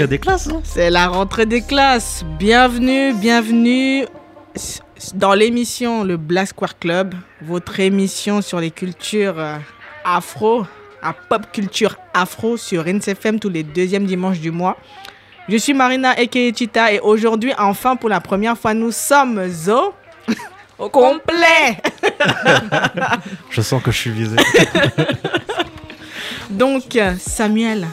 rentrée des classes, non C'est la rentrée des classes. Bienvenue, bienvenue dans l'émission Le Black Square Club, votre émission sur les cultures euh, afro, à pop culture afro sur NCFM tous les deuxièmes dimanches du mois. Je suis Marina Ekeichita et aujourd'hui, enfin pour la première fois, nous sommes au au complet. je sens que je suis visé. Donc, Samuel.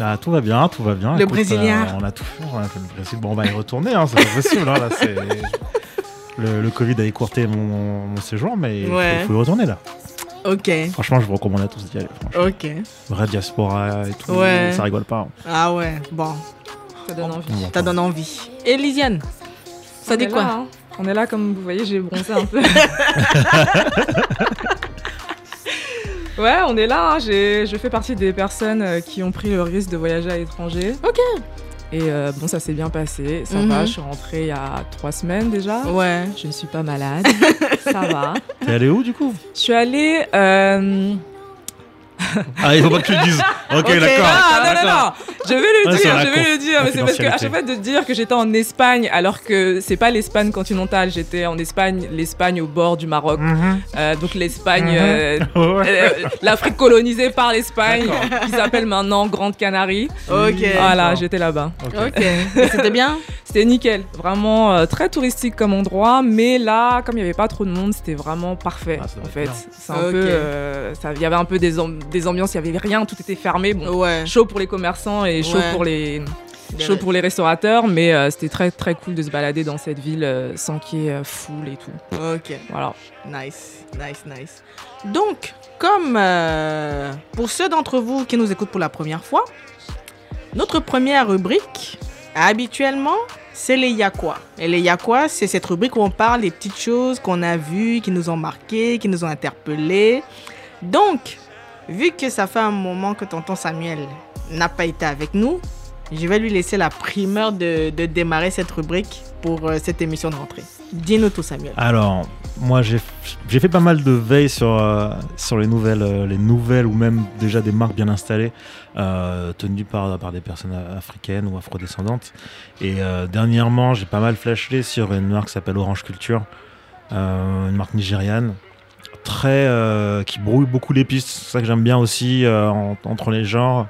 Ah, tout va bien, tout va bien. Le Brésilien. Euh, on a tout fait, on a fait le Brésil. Bon, on va y retourner, hein, c'est pas possible. Hein, là, le, le, Covid a écourté mon, mon séjour, mais il faut, y retourner là. Ok. Franchement, je vous recommande à tous d'y aller. Ok. Vrai diaspora et tout, ça rigole pas. Hein. Ah ouais, bon. Ça donne envie. Ça donne envie. Et Lisiane, ça dit quoi on est là, comme vous voyez, j'ai bronzé un peu. ouais, on est là. Hein. Je fais partie des personnes euh, qui ont pris le risque de voyager à l'étranger. Ok. Et euh, bon, ça s'est bien passé. Ça va, mhm. je suis rentrée il y a trois semaines déjà. Ouais. Je ne suis pas malade. ça va. T'es allée où du coup? Je suis allée. Euh, ah, il faut pas que tu le dises. Ok, d'accord. Ah, non, non, non. Je vais le dire, je vais le dire. Mais c'est parce qu'à chaque fois de dire que j'étais en Espagne, alors que c'est pas l'Espagne continentale. J'étais en Espagne, l'Espagne au bord du Maroc. Mhm. Euh, donc l'Espagne, mhm. euh, euh, l'Afrique colonisée par l'Espagne, qui s'appelle maintenant Grande Canarie. Ok. Voilà, j'étais là-bas. Ok. C'était bien? C'était nickel. Vraiment très touristique comme endroit. Mais là, comme il n'y avait pas trop de monde, c'était vraiment parfait. Ah, en fait, c'est un peu. Il y avait un peu des, des ambiances, il n'y avait rien, tout était fermé. Bon, ouais. chaud pour les commerçants et chaud pour les chaud pour les restaurateurs, mais euh, c'était très très cool de se balader dans cette ville euh, sans qu'il y ait euh, foule et tout. Ok. Voilà. Nice, nice, nice. Donc, comme pour ceux d'entre vous qui nous écoutent pour la première fois, notre première rubrique, habituellement, c'est les Yakwa. Et les Yakwa, c'est cette rubrique où on parle des petites choses qu'on a vues, qui nous ont marquées, qui nous ont interpellés. Donc, Vu que ça fait un moment que tonton Samuel n'a pas été avec nous, je vais lui laisser la primeur de, démarrer cette rubrique pour euh, cette émission de rentrée. Dis-nous Samuel. Alors, moi, j'ai fait pas mal de veille sur, euh, sur les, nouvelles, euh, les nouvelles ou même déjà des marques bien installées tenues par, par des personnes africaines ou afrodescendantes. Et dernièrement, j'ai pas mal flashé sur une marque qui s'appelle Orange Culture, une marque nigériane très euh, qui brouille beaucoup les pistes. C'est ça que j'aime bien aussi euh, entre les genres.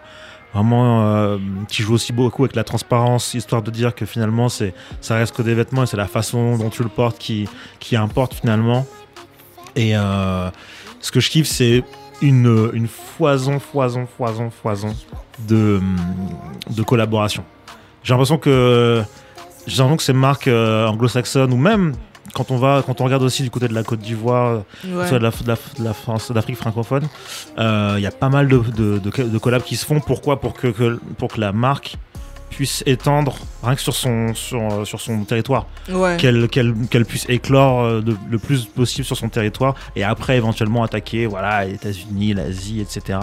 Vraiment, euh, qui joue aussi beaucoup avec la transparence, histoire de dire que finalement, c'est ça reste que des vêtements et c'est la façon dont tu le portes qui, qui importe finalement. Et ce que je kiffe, c'est une, une foison, foison, foison, foison de, de collaboration. J'ai l'impression que j'ai l'impression que ces marques anglo-saxonnes ou même quand on va, quand on regarde aussi du côté de la Côte d'Ivoire, soit de la, de, la, France, d'Afrique francophone, il euh, y a pas mal de, de, de, collabs qui se font. Pourquoi? Pour que, pour que la marque puisse étendre rien que sur son, sur, sur son territoire. Qu'elle, qu'elle, puisse éclore euh, le plus possible sur son territoire et après éventuellement attaquer voilà, les États-Unis, l'Asie, etc.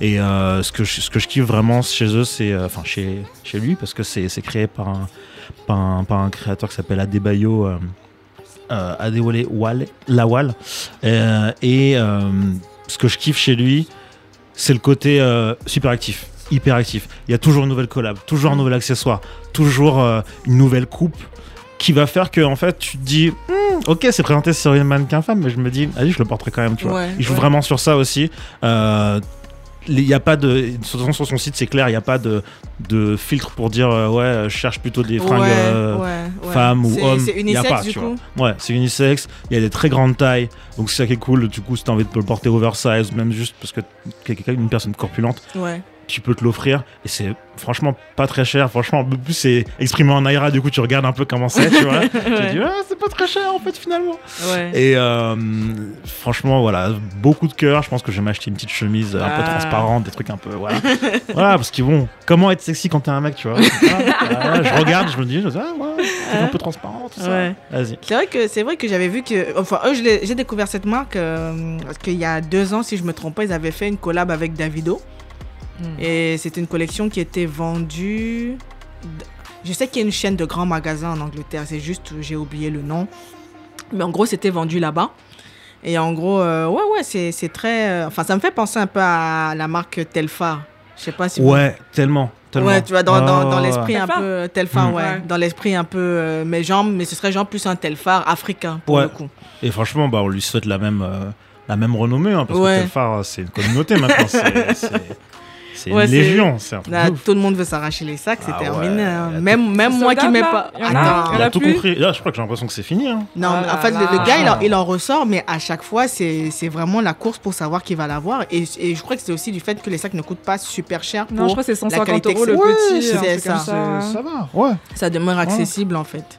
Et euh, ce, que je, ce que je kiffe vraiment chez eux, c'est. Enfin, chez, chez lui, parce que c'est, c'est créé par un, par un, par un créateur qui s'appelle Adebayo euh, Adewale Lawal. Euh, et euh, ce que je kiffe chez lui, c'est le côté super actif, hyper actif. Il y a toujours une nouvelle collab, toujours un nouvel accessoire, toujours une nouvelle coupe qui va faire que en fait tu te dis hmm, ok c'est présenté sur une mannequin femme mais je me dis allez je le porterai quand même tu vois il joue vraiment sur ça aussi il n'y a pas de sur son site c'est clair il n'y a pas de, de filtre pour dire euh, ouais je cherche plutôt des fringues euh, femmes ou hommes. c'est unisexe pas, du coup ouais c'est unisexe. Il y a des très grandes tailles. Donc c'est ça qui est cool. Du coup si tu as envie de le porter oversize même juste parce que quelqu'un une personne corpulente ouais tu peux te l'offrir et c'est franchement pas très cher. Franchement, en plus c'est exprimé en Naira, du coup tu regardes un peu comment c'est, tu vois. tu te dis, ah, c'est pas très cher en fait finalement. Et euh, franchement, voilà, beaucoup de cœur. Je pense que je vais m'acheter une petite chemise un peu ah. transparente, des trucs un peu. Voilà, voilà parce qu'ils vont. Comment être sexy quand t'es un mec, tu vois? je regarde, je me dis, ah ouais, un peu transparent, tout ça. Vas-y. C'est vrai que c'est vrai que j'avais vu que. Enfin, eux, j'ai découvert cette marque euh, parce qu'il y a deux ans, si je me trompe pas, ils avaient fait une collab avec Davido. Hmm. Et c'était une collection qui était vendue. Je sais qu'il y a une chaîne de grands magasins en Angleterre, c'est juste, j'ai oublié le nom. Mais en gros, c'était vendu là-bas. Et en gros, euh, ouais, ouais, c'est très. Euh, enfin, ça me fait penser un peu à la marque Telfar. Je sais pas si. Ouais, tellement. Tellement. Ouais, tu vois, dans, dans, dans l'esprit un peu. Telfar, hmm. ouais. Dans l'esprit un peu. Euh, mais, genre, mais ce serait genre plus un Telfar africain, pour le coup. Et franchement, bah, on lui souhaite la même, la même renommée, hein, parce que Telfar, c'est une communauté maintenant. c'est c'est une légion. tout le monde veut s'arracher les sacs, c'est ah terminé. Hein. Même, même moi qui mets pas. Il a, tout compris. Là, je crois que j'ai l'impression que c'est fini. Hein. Non, oh en fait, le, gars, il en, ressort, mais à chaque fois, c'est vraiment la course pour savoir qui va l'avoir. Et, et je crois que c'est aussi du fait que les sacs ne coûtent pas super cher. Pour non, je crois que c'est 150 euros le petit. C'est ça. Ça va, ouais. Ça demeure accessible, en fait.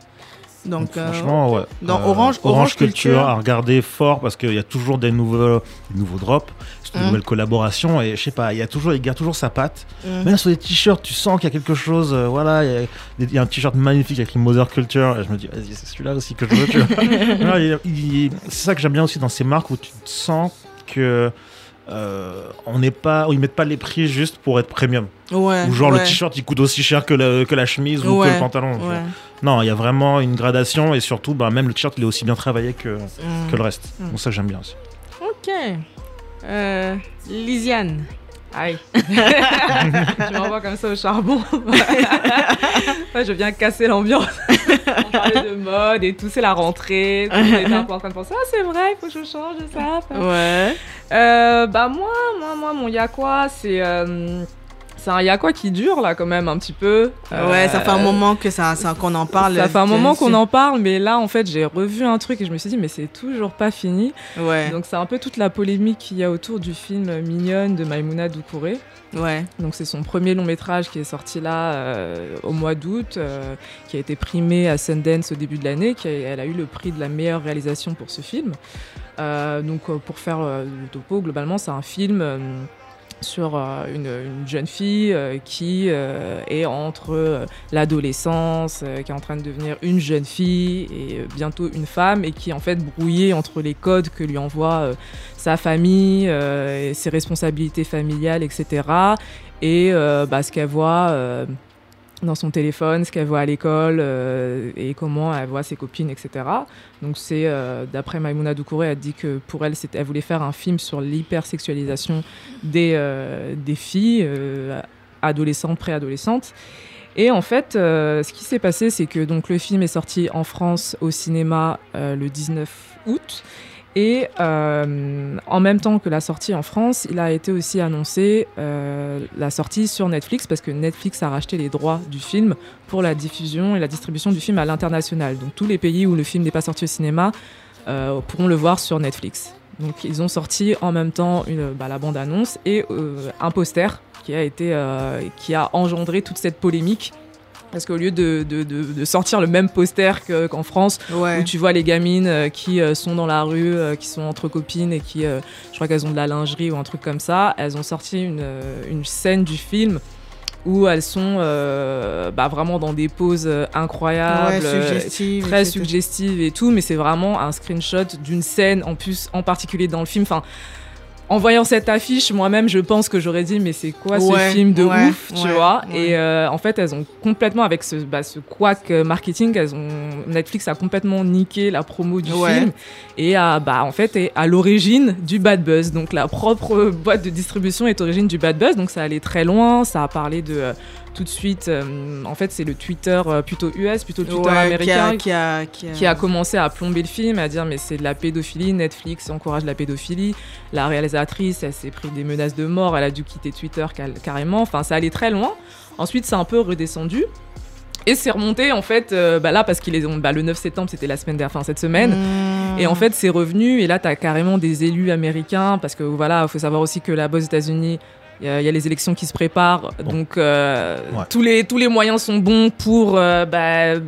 Donc, franchement, ouais. Dans euh, Orange, Orange, Culture, à regarder fort parce qu'il y a toujours des nouveaux, des nouveaux drops une nouvelle collaboration et je sais pas, il y a toujours, il garde toujours sa patte. Même sur les t-shirts, tu sens qu'il y a quelque chose. Euh, voilà, il y, a un t-shirt magnifique avec une Mother Culture et je me dis, vas-y, c'est celui-là aussi que je veux. c'est ça que j'aime bien aussi dans ces marques où tu sens que euh, on n'est pas, ils mettent pas les prix juste pour être premium. Ouais, ou genre le t-shirt il coûte aussi cher que la, que la chemise ou que le pantalon. Non, il y a vraiment une gradation et surtout, bah, même le t-shirt il est aussi bien travaillé que, mm. que le reste. Mm. Donc ça j'aime bien aussi. Ok. Euh, Lisiane. Aïe. je m'envoie comme ça au charbon. je viens casser l'ambiance. On parlait de mode et tout, c'est la rentrée. Tout est un peu en train de penser, ah, c'est vrai, il faut que je change ça. Ouais. Euh, bah, moi, moi, moi, mon y'a quoi, c'est. Euh, c'est un Y'a quoi qui dure là quand même un petit peu. Ouais, ça fait un euh, moment que ça, ça qu'on en parle. Ça fait un moment qu'on en parle, mais là en fait j'ai revu un truc et je me suis dit mais c'est toujours pas fini. Ouais. Donc c'est un peu toute la polémique qu'il y a autour du film Mignonne de Maimouna Doucouré. Ouais. Donc c'est son premier long métrage qui est sorti là euh, au mois d'août, euh, qui a été primé à Sundance au début de l'année, qui elle a eu le prix de la meilleure réalisation pour ce film. donc pour faire le topo, globalement c'est un film sur euh, une, jeune fille euh, qui euh, est entre l'adolescence, qui est en train de devenir une jeune fille et bientôt une femme et qui est en fait brouillée entre les codes que lui envoie sa famille, et ses responsabilités familiales, etc. Et bah, ce qu'elle voit dans son téléphone, ce qu'elle voit à l'école euh, et comment elle voit ses copines, etc. Donc c'est, euh, d'après Maimouna Doucouré, elle dit que pour elle, elle voulait faire un film sur l'hypersexualisation des, euh, des filles, adolescentes, préadolescentes. Et en fait, ce qui s'est passé, c'est que donc, le film est sorti en France au cinéma le 19 août. Et euh, en même temps que la sortie en France, il a été aussi annoncé euh, la sortie sur Netflix parce que Netflix a racheté les droits du film pour la diffusion et la distribution du film à l'international. Donc tous les pays où le film n'est pas sorti au cinéma euh, pourront le voir sur Netflix. Donc ils ont sorti en même temps bah, la bande-annonce et un poster qui a, été, qui a engendré toute cette polémique parce qu'au lieu de, de, de, sortir le même poster qu'en France, où tu vois les gamines euh, qui euh, sont dans la rue, euh, qui sont entre copines et qui, je crois qu'elles ont de la lingerie ou un truc comme ça, elles ont sorti une, une scène du film où elles sont bah, vraiment dans des poses incroyables, très suggestives et tout, mais c'est vraiment un screenshot d'une scène en plus en particulier dans le film. Enfin, en voyant cette affiche, moi-même, je pense que j'aurais dit, mais c'est quoi ce film de ouf, tu vois? Et euh, en fait, elles ont complètement, avec ce, bah, ce quack marketing, elles ont, Netflix a complètement niqué la promo du film et a, bah, en fait, est à l'origine du bad buzz. Donc, la propre boîte de distribution est origine du bad buzz. Donc, ça allait très loin. Ça a parlé de tout de suite. en fait, c'est le Twitter plutôt US, plutôt le Twitter américain qui a, qui, a, commencé à plomber le film, à dire mais c'est de la pédophilie, Netflix encourage la pédophilie. La réalisatrice, elle s'est pris des menaces de mort, elle a dû quitter Twitter carrément. Enfin, ça allait très loin. Ensuite, c'est un peu redescendu. Et c'est remonté en fait, euh, bah là parce qu'il est bah, le 9 septembre, c'était la semaine dernière, cette semaine. Mmh. Et en fait, c'est revenu. Et là, tu as carrément des élus américains parce que voilà, il faut savoir aussi que là-bas aux États-Unis, il y, a les élections qui se préparent, donc euh, tous, les, tous les moyens sont bons pour euh, bah,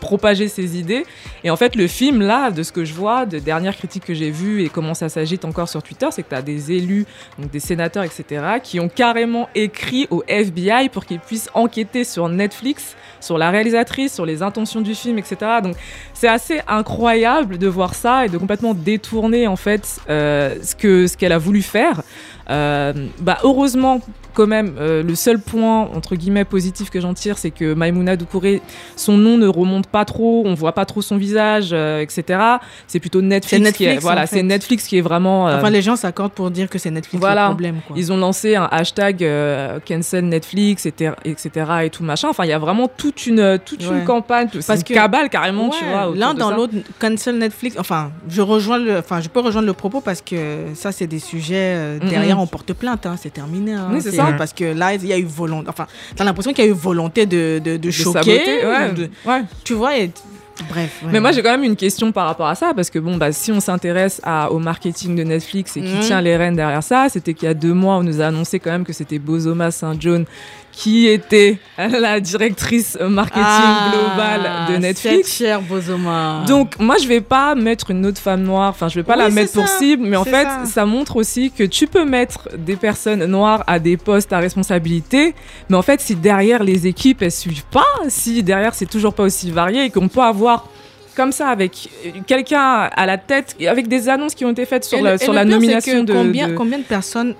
propager ces idées. Et en fait, le film, là, de ce que je vois, de dernières critiques que j'ai vues et comment ça s'agite encore sur Twitter, c'est que tu as des élus, donc des sénateurs, etc., qui ont carrément écrit au FBI pour qu'ils puissent enquêter sur Netflix, sur la réalisatrice, sur les intentions du film, etc. Donc c'est assez incroyable de voir ça et de complètement détourner, en fait, euh, ce qu'elle ce qu'elle a voulu faire. Euh, bah heureusement quand même, euh, le seul point, entre guillemets, positif que j'en tire, c'est que Maimouna Doucouré, son nom ne remonte pas trop, on voit pas trop son visage, euh, etc. C'est plutôt Netflix, qui est, voilà, c'est Netflix qui est vraiment. Enfin, les gens s'accordent pour dire que c'est Netflix voilà. le problème. Quoi. Ils ont lancé un hashtag cancel Netflix, etc., et tout machin. Enfin, il y a vraiment toute une, toute une campagne, parce que cabale carrément, tu vois. L'un dans l'autre, cancel Netflix. Enfin, je rejoins le, enfin, je peux rejoindre le propos parce que ça, c'est des sujets derrière, on porte plainte, hein, c'est terminé. Hein. oui, c'est ça. Parce que là, il y a eu volonté. Enfin, t'as l'impression qu'il y a eu volonté de, de, de, choquer. ouais. Tu vois, Bref. Mais moi, j'ai quand même une question par rapport à ça, parce que bon, bah, si on s'intéresse au marketing de Netflix et qui mhm. tient les rênes derrière ça, c'était qu'il y a deux mois, on nous a annoncé quand même que c'était Bozoma Saint John qui était la directrice marketing ah, globale de Netflix. Cher Bozoma. Donc moi je vais pas mettre une autre femme noire, enfin je vais pas la mettre pour cible, mais en fait ça. montre aussi que tu peux mettre des personnes noires à des postes à responsabilité, mais en fait si derrière les équipes elles suivent pas, si derrière c'est toujours pas aussi varié et qu'on peut avoir comme ça avec quelqu'un à la tête, avec des annonces qui ont été faites sur, la, sur la nomination de combien, Combien de personnes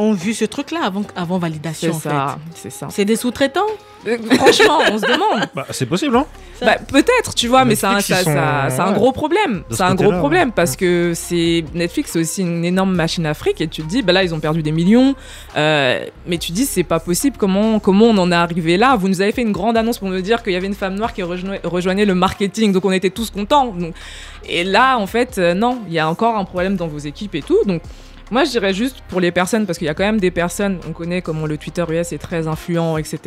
ont vu ce truc-là avant, avant validation C'est ça, c'est ça. C'est des sous-traitants euh, Franchement, on se demande. Bah, c'est possible, hein bah, Peut-être, tu vois, mais c'est un, un, gros problème. C'est un gros problème parce que c'est Netflix, c'est aussi une énorme machine afrique et tu te dis, bah là, ils ont perdu des millions. Euh, mais tu te dis, c'est pas possible. Comment, comment on en est arrivé là? Vous nous avez fait une grande annonce pour nous dire qu'il y avait une femme noire qui rejoignait, rejoignait le marketing, donc on était tous contents. Donc, et là, en fait, euh, non, il y a encore un problème dans vos équipes et tout. Donc, moi, je dirais juste pour les personnes, parce qu'il y a quand même des personnes, on connaît comment le Twitter US est très influent, etc.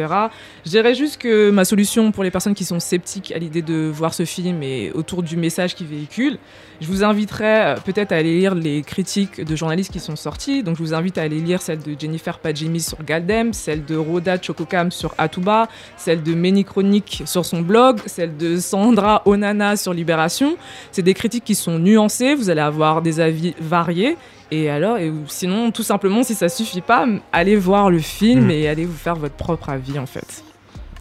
Je dirais juste que ma solution pour les personnes qui sont sceptiques à l'idée de voir ce film et autour du message qu'il véhicule, je vous inviterais euh, peut-être à aller lire les critiques de journalistes qui sont sortis. Donc, je vous invite à aller lire celle de Jennifer Padjimi sur Galdem, celle de Rhoda Chokokam sur Atuba, celle de Meni Chronique sur son blog, celle de Sandra Onana sur Libération. C'est des critiques qui sont nuancées, vous allez avoir des avis variés. Et alors, et sinon, tout simplement, si ça suffit pas, allez voir le film mm. et allez vous faire votre propre avis en fait.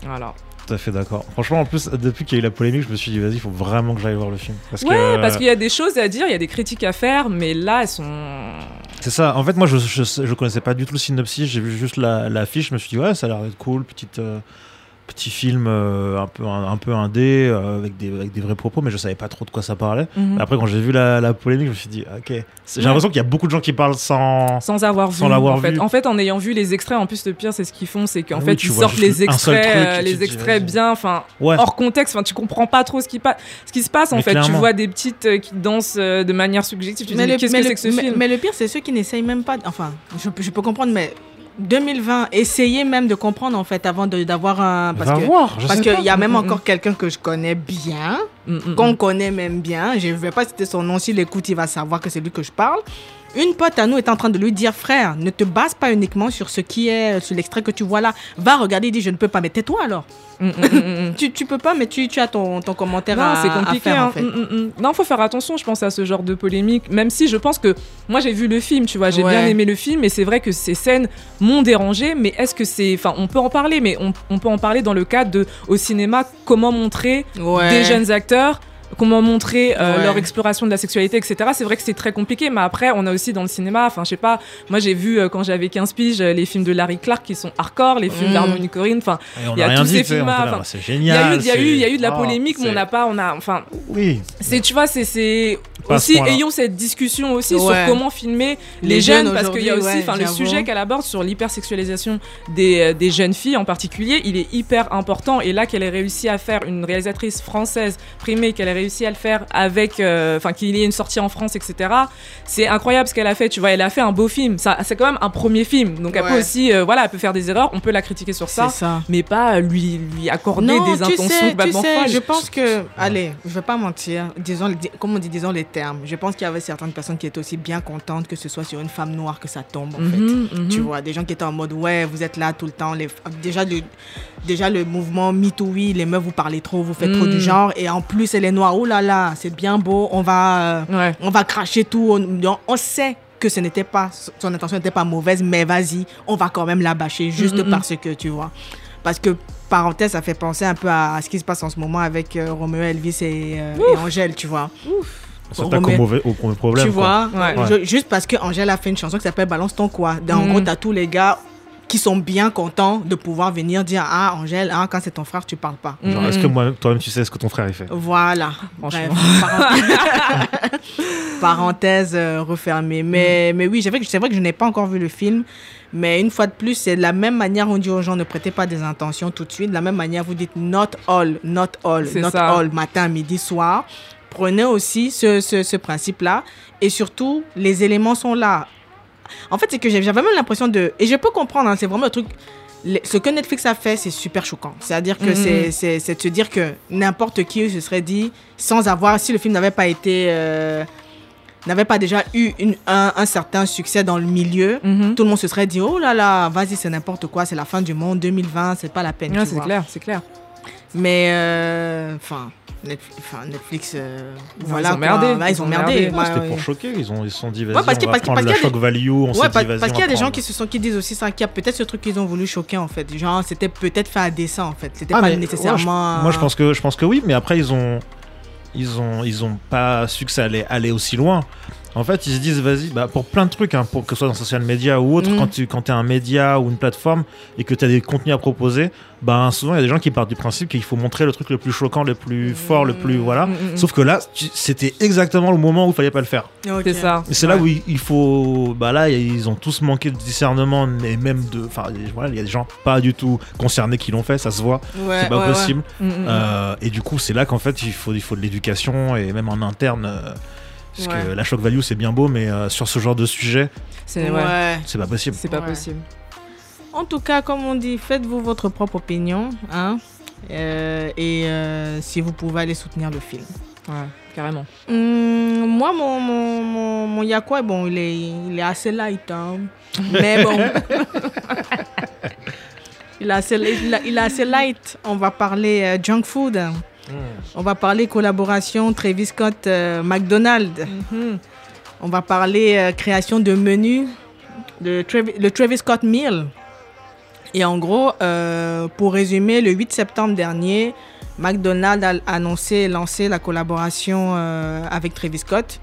Voilà. Tout à fait d'accord. Franchement, en plus, depuis qu'il y a eu la polémique, je me suis dit, vas-y, il faut vraiment que j'aille voir le film. Parce ouais, parce qu'il y a des choses à dire, il y a des critiques à faire, mais là, elles sont. C'est ça. En fait, moi, je, je, connaissais pas du tout le synopsis, j'ai vu juste l'affiche, je me suis dit, ouais, ça a l'air d'être cool, petite. Euh, petit film euh, un peu un, peu indé euh, avec des avec des vrais propos mais je savais pas trop de quoi ça parlait. Mhm. après quand j'ai vu la, polémique je me suis dit ok. J'ai l'impression qu'il y a beaucoup de gens qui parlent sans sans avoir vu l'avoir en fait. en fait en ayant vu les extraits en plus le pire c'est ce qu'ils font c'est qu'en ah fait ils sortent les extraits euh, les extraits bien enfin hors contexte enfin tu comprends pas trop ce qui passe ce qui se passe en fait. Tu vois des petites qui dansent de manière subjective tu mais dis qu'est-ce que c'est que ce film? mais le pire c'est ceux qui n'essayent même pas enfin je, je peux comprendre mais 2020, essayez même de comprendre en fait avant d'avoir un. Parce que parce qu'il y a même encore quelqu'un que je connais bien, qu'on connaît même bien. Je ne vais pas citer son nom. S'il écoute, il va savoir que c'est lui que je parle. Une pote à nous est en train de lui dire, frère, ne te base pas uniquement sur ce qui est, sur l'extrait que tu vois là. Va regarder, il dit, je ne peux pas. Mais tais-toi alors. Mm, mm, mm, tu, tu peux pas, mais tu, tu as ton, ton commentaire non, à, compliqué, à faire, en hein. fait. Non, faut faire attention, je pense, à ce genre de polémique. Même si je pense que moi, j'ai vu le film, tu vois, j'ai bien aimé le film, et c'est vrai que ces scènes m'ont dérangé. Mais est-ce que c'est. Enfin, on peut en parler, mais on, on, peut en parler dans le cadre de, au cinéma, comment montrer des jeunes acteurs comment montrer euh, leur exploration de la sexualité, etc. C'est vrai que c'est très compliqué, mais après, on a aussi dans le cinéma, enfin, je sais pas, moi j'ai vu euh, quand j'avais 15 piges les films de Larry Clark qui sont hardcore, les films mmh. d'Harmony Corinne, enfin, il y a tous ces films-là. C'est génial. Il y a eu, il y a eu de la oh, polémique, mais on n'a pas, on a, enfin, oui. C'est, tu vois, c'est aussi ayons cette discussion aussi sur comment filmer les, jeunes, parce qu'il y a aussi, enfin, le sujet qu'elle aborde sur l'hypersexualisation des, euh, des jeunes filles en particulier, il est hyper important. Et là, qu'elle ait réussi à faire une réalisatrice française primée, qu'elle ait réussi à le faire avec, euh, enfin, qu'il y ait une sortie en France, etc. C'est incroyable ce qu'elle a fait. Tu vois, elle a fait un beau film. Ça, c'est quand même un premier film, donc elle peut aussi, euh, voilà, elle peut faire des erreurs. On peut la critiquer sur ça, mais pas lui lui accorder des intentions sais, Je pense que, allez, je vais pas mentir. Disons, comme on dit, disons les termes. Je pense qu'il y avait certaines personnes qui étaient aussi bien contentes que ce soit sur une femme noire que ça tombe, en mhm, fait. Mhm. Tu vois, des gens qui étaient en mode, ouais, vous êtes là tout le temps. Les... Déjà, le, déjà, le mouvement MeToo, oui, les meufs, vous parlez trop, vous faites trop du mhm. genre. Et en plus, elle est noire. Oh là là, c'est bien beau. On va, euh, on va cracher tout. On, on sait que ce n'était pas, son intention n'était pas mauvaise, mais vas-y, on va quand même la bâcher juste parce que, tu vois. Parce que parenthèse, ça fait penser un peu à, ce qui se passe en ce moment avec euh, Roméo Elvis et, euh, et, Angèle, tu vois. Ouf. Ça au, mauvais, au premier problème. Tu vois, juste parce que Angèle a fait une chanson qui s'appelle Balance ton quoi. En gros, t'as tous les gars qui sont bien contents de pouvoir venir dire Ah, Angèle, hein, quand c'est ton frère, tu parles pas. Est-ce que moi, toi-même, tu sais ce que ton frère a fait? Voilà. Bref, parenthèse, euh, refermée. Mais, mais oui, c'est vrai, que, vrai que je n'ai pas encore vu le film. Mais une fois de plus, c'est de la même manière on dit aux gens ne prêtez pas des intentions tout de suite. De la même manière, vous dites not all, not all, not all, matin, midi, soir. Prenez aussi ce, ce, ce principe-là. Et surtout, les éléments sont là. En fait, c'est que j'avais même l'impression de. Et je peux comprendre, hein, c'est vraiment un truc. Ce que Netflix a fait, c'est super choquant. C'est-à-dire que mhm. c'est de se dire que n'importe qui se serait dit, sans avoir. Si le film n'avait pas été. Euh, n'avait pas déjà eu une, un, certain succès dans le milieu, mhm. tout le monde se serait dit oh là là, vas-y, c'est n'importe quoi, c'est la fin du monde, 2020, c'est pas la peine. c'est clair, c'est clair. Mais, euh, enfin. Netflix, enfin, Netflix euh, voilà, ils ont merdé. ils, ont merdé. C'était pour choquer, ils ont ils sont dit vas-y, ouais, parce on va parce prendre la shock value, on ouais, parce, dit Parce qu'il y a des gens qui se sont qui disent aussi ça, qu'il y a peut-être ce truc qu'ils ont voulu choquer en fait. Genre c'était peut-être fait à dessein en fait, c'était ah, pas nécessairement. moi je pense que je pense que oui, mais après ils ont ils ont ils ont pas su que ça allait aller aussi loin. En fait, ils se disent, vas-y, bah, pour plein de trucs, hein, pour que ce soit dans social media ou autre, mm. quand tu quand es un média ou une plateforme et que tu as des contenus à proposer, bah, souvent il y a des gens qui partent du principe qu'il faut montrer le truc le plus choquant, le plus fort, le plus. Voilà. Mm, mm, Sauf que là, c'était exactement le moment où il fallait pas le faire. C'est ça. Et c'est là où il faut. Bah là, ils ont tous manqué de discernement et même de. Enfin, voilà, il y a des gens pas du tout concernés qui l'ont fait, ça se voit. c'est pas possible. Euh, et du coup, c'est là qu'en fait, il faut, il faut de l'éducation et même en interne. Euh, parce que la shock value, c'est bien beau, mais euh, sur ce genre de sujet, c'est pas possible. C'est pas possible. En tout cas, comme on dit, faites-vous votre propre opinion. Hein, euh, et euh, si vous pouvez aller soutenir le film. Ouais, carrément. Hum, moi, mon, mon, mon, mon Yakwa, bon, il est, il est assez light. Hein, mais bon. il, est assez, il, est assez light. On va parler junk food. Mm. On va parler collaboration Travis Scott euh, McDonald's. Mm-hmm. On va parler euh, création de menus, de le Travis Scott Meal. Et en gros, euh, pour résumer, le 8 septembre dernier, McDonald's a annoncé et lancé la collaboration avec Travis Scott,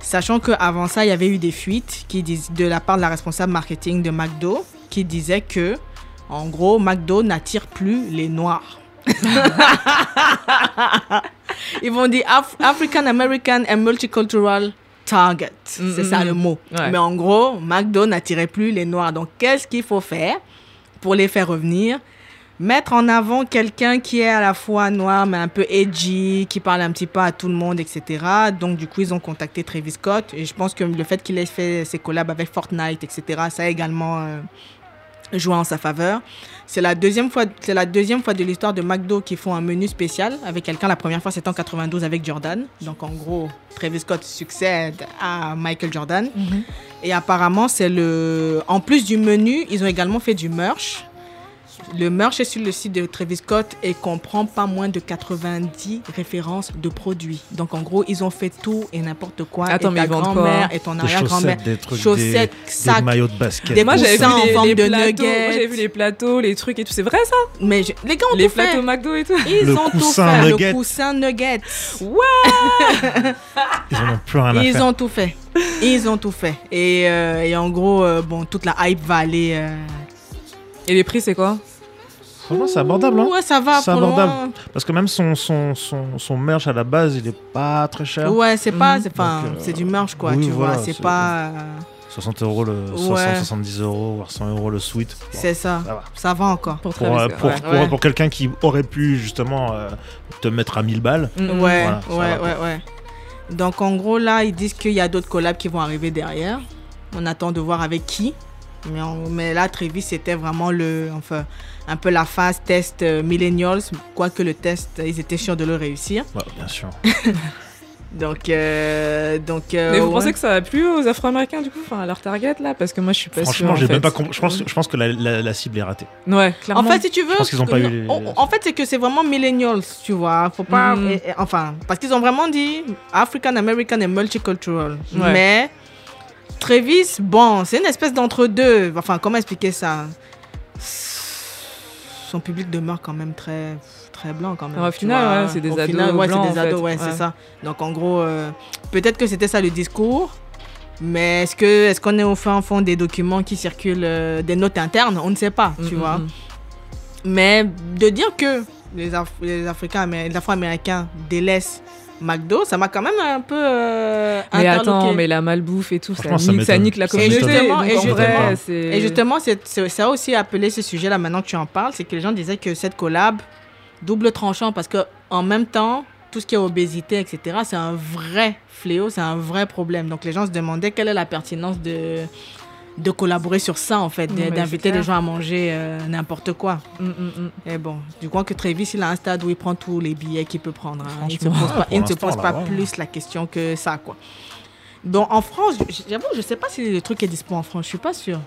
sachant qu'avant ça, il y avait eu des fuites qui disent, de la part de la responsable marketing de McDo qui disait que, en gros, McDo n'attire plus les Noirs. Ils vont dire African American and Multicultural Target. C'est ça le mot. Mais en gros, McDo n'attirait plus les Noirs. Donc, qu'est-ce qu'il faut faire pour les faire revenir? Mettre en avant quelqu'un qui est à la fois noir, mais un peu edgy, qui parle un petit peu à tout le monde, etc. Donc, du coup, ils ont contacté Travis Scott. Et je pense que le fait qu'il ait fait ses collabs avec Fortnite, etc., ça a également euh, joué en sa faveur. C'est la deuxième fois, c'est la deuxième fois de l'histoire de McDo qui font un menu spécial avec quelqu'un. La première fois, c'était en 92 avec Jordan. Donc, en gros, Travis Scott succède à Michael Jordan. Mhm. Et apparemment, c'est le, en plus du menu, ils ont également fait du merch. Le merch est sur le site de Travis Scott et comprend pas moins de 90 références de produits. Donc en gros, ils ont fait tout et n'importe quoi. Attends, et ta grand-mère et ton arrière-grand-mère. Des trucs, chaussettes, des, sacs, des maillots de basket. Des moi j'avais vu en les, forme les de plateaux, nuggets. moi, j'avais vu les plateaux, les trucs et tout. C'est vrai ça? Mais je- les gars ont Les tout fait. plateaux McDo et tout. Ils Le ont tout fait. nugget. Le coussin nuggets. Ils en ont plus rien à Ils faire. ont tout fait. Ils ont tout fait. Et, euh, et en gros, euh, bon, toute la hype va aller. euh, Et les prix c'est quoi? Franchement, c'est abordable. Hein. Ouais, ça va C'est pour abordable. loin. Parce que même son, son, son, son merch à la base, il est pas très cher. Ouais, c'est pas, Mhm. c'est euh, c'est du merch quoi, oui, tu voilà, vois, c'est pas, euh, 60 euros le Ouais. 60, 70 euros, voire 100 euros le suite. Bon, c'est ça, ça va. ça va encore. pour Pour, euh, pour, ouais. pour, Ouais. pour quelqu'un qui aurait pu justement euh, te mettre à 1000 balles. Ouais, Voilà, ça ouais, va, ouais, ouais. Donc en gros là, ils disent qu'il y a d'autres collabs qui vont arriver derrière. On attend de voir avec qui. Mais, on- mais là, c'était vraiment le, enfin, un peu la phase test euh, millennials, quoique le test, euh, ils étaient sûrs de le réussir. Ouais, bien sûr. Donc, euh, donc. euh, Mais vous ouais. pensez que ça a plu aux Afro-Américains du coup, enfin à leur target là? Parce que moi je suis pas sûre. Franchement, j'ai même pas compris. Je pense, je pense que la, la, la cible est ratée. Ouais, clairement. En fait, si tu veux, Je pense qu'ils ont pas eu les- en, fait, c'est que c'est vraiment millennials, tu vois. Faut pas, et- et- enfin, parce qu'ils ont vraiment dit African American et multicultural. Ouais. Mais Travis, bon, c'est une espèce d'entre deux. Enfin, comment expliquer ça? Son public demeure quand même très, très blanc quand même. Au final, ouais, c'est des Au ados final, ouais, blancs, des en fait. ados, ouais, Ouais. c'est ça. Donc en gros, euh, peut-être que c'était ça le discours. Mais est-ce que est-ce qu'on est au fin fond des documents qui circulent, euh, des notes internes? On ne sait pas, tu Mm, vois. mm, mm. Mais de dire que les, Af- les Africains, les Afro-Américains délaissent McDo, ça m'a quand même un peu euh, Mais attends, mais la malbouffe et tout, ça Franchement, ça nique, ça nique la communauté. Et en justement-. Et ça a aussi appelé ce sujet-là maintenant que tu en parles, c'est que les gens disaient que cette collab, double tranchant, parce que en même temps, tout ce qui est obésité, etc., c'est un vrai fléau, c'est un vrai problème. Donc les gens se demandaient quelle est la pertinence de, de collaborer sur ça, en fait, d'inviter les gens à manger euh, n'importe quoi. Mm, mm, mm. Et bon, du coup que Travis, il a un stade où il prend tous les billets qu'il peut prendre. hein. Il ne se pose pas, il se là, ouais. plus la question que ça, quoi. Donc en France, j'avoue, je sais pas si le truc est dispo en France, je suis pas sûre.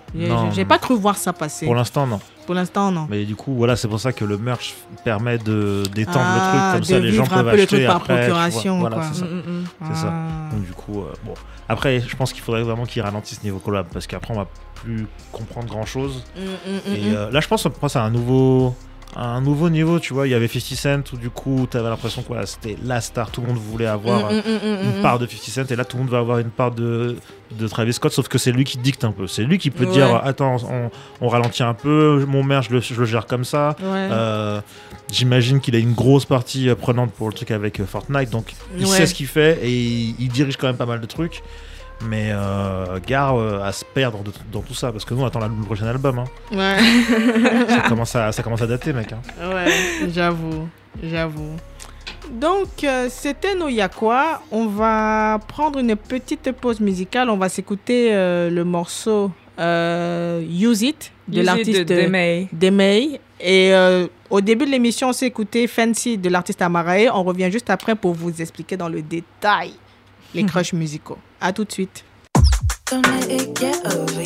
J'ai pas cru voir ça passer. Pour l'instant, non. Pour l'instant, non. Mais du coup, voilà, c'est pour ça que le merch permet de d'étendre Ah, le truc comme ça, les gens peuvent peu le acheter truc par après. vois. procuration, Voilà, c'est ça. Mm, mm, mm. C'est ça. Ah. Donc du coup, euh, bon. Après, je pense qu'il faudrait vraiment qu'ils ralentissent niveau collab parce qu'après, on va plus comprendre grand chose. Mm, Et euh, là, je pense qu'on passe à un nouveau, à un nouveau niveau. Tu vois, il y avait 50 Cent où du coup, tu avais l'impression que voilà, c'était la star, tout le monde voulait avoir. Mm, mm, mm, une part de 50 Cent et là tout le monde va avoir une part de, de Travis Scott sauf que c'est lui qui dicte un peu c'est lui qui peut Ouais. dire attends on, on ralentit un peu mon maire je le, je le gère comme ça Ouais. Euh, j'imagine qu'il a une grosse partie euh, prenante pour le truc avec euh, Fortnite donc il Ouais. sait ce qu'il fait et il, il dirige quand même pas mal de trucs mais euh, gare euh, à se perdre de- dans tout ça parce que nous on attend la- le prochain album hein. Ouais. ça, commence à, ça commence à dater mec hein. Ouais, j'avoue, j'avoue. Donc, euh, c'était nos Yakwa. On va prendre une petite pause musicale. On va s'écouter euh, le morceau euh, Use It de Use it l'artiste de Demey. Demey. Et euh, au début de l'émission, on s'est écouté Fancy de l'artiste Amarae. On revient juste après pour vous expliquer dans le détail les crushs musicaux. À tout de suite. Don't let it get over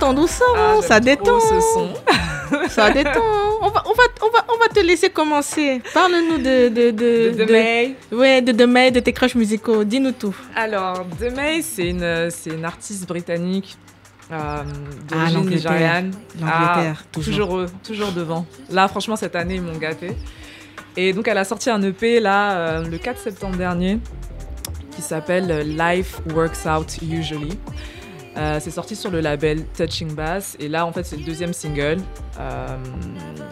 Tout en, tout en douceur, Ah, ça détend. ce son. Ça détend. On va, on, va, on, va, on va te laisser commencer. Parle-nous de. De, de, De, de May. Ouais, de, de May, de tes crushs musicaux. Dis-nous tout. Alors, De May, c'est une, une artiste britannique euh, Ah, d'origine l'Angleterre. nigériane. L'Angleterre, Ah, toujours. toujours, toujours devant. Là, franchement, cette année, ils m'ont gâté. Et donc, elle a sorti un EP là, euh, le 4 septembre dernier, qui s'appelle Life Works Out Usually. Euh, c'est sorti sur le label Touching Bass et là en fait c'est le deuxième single. Euh,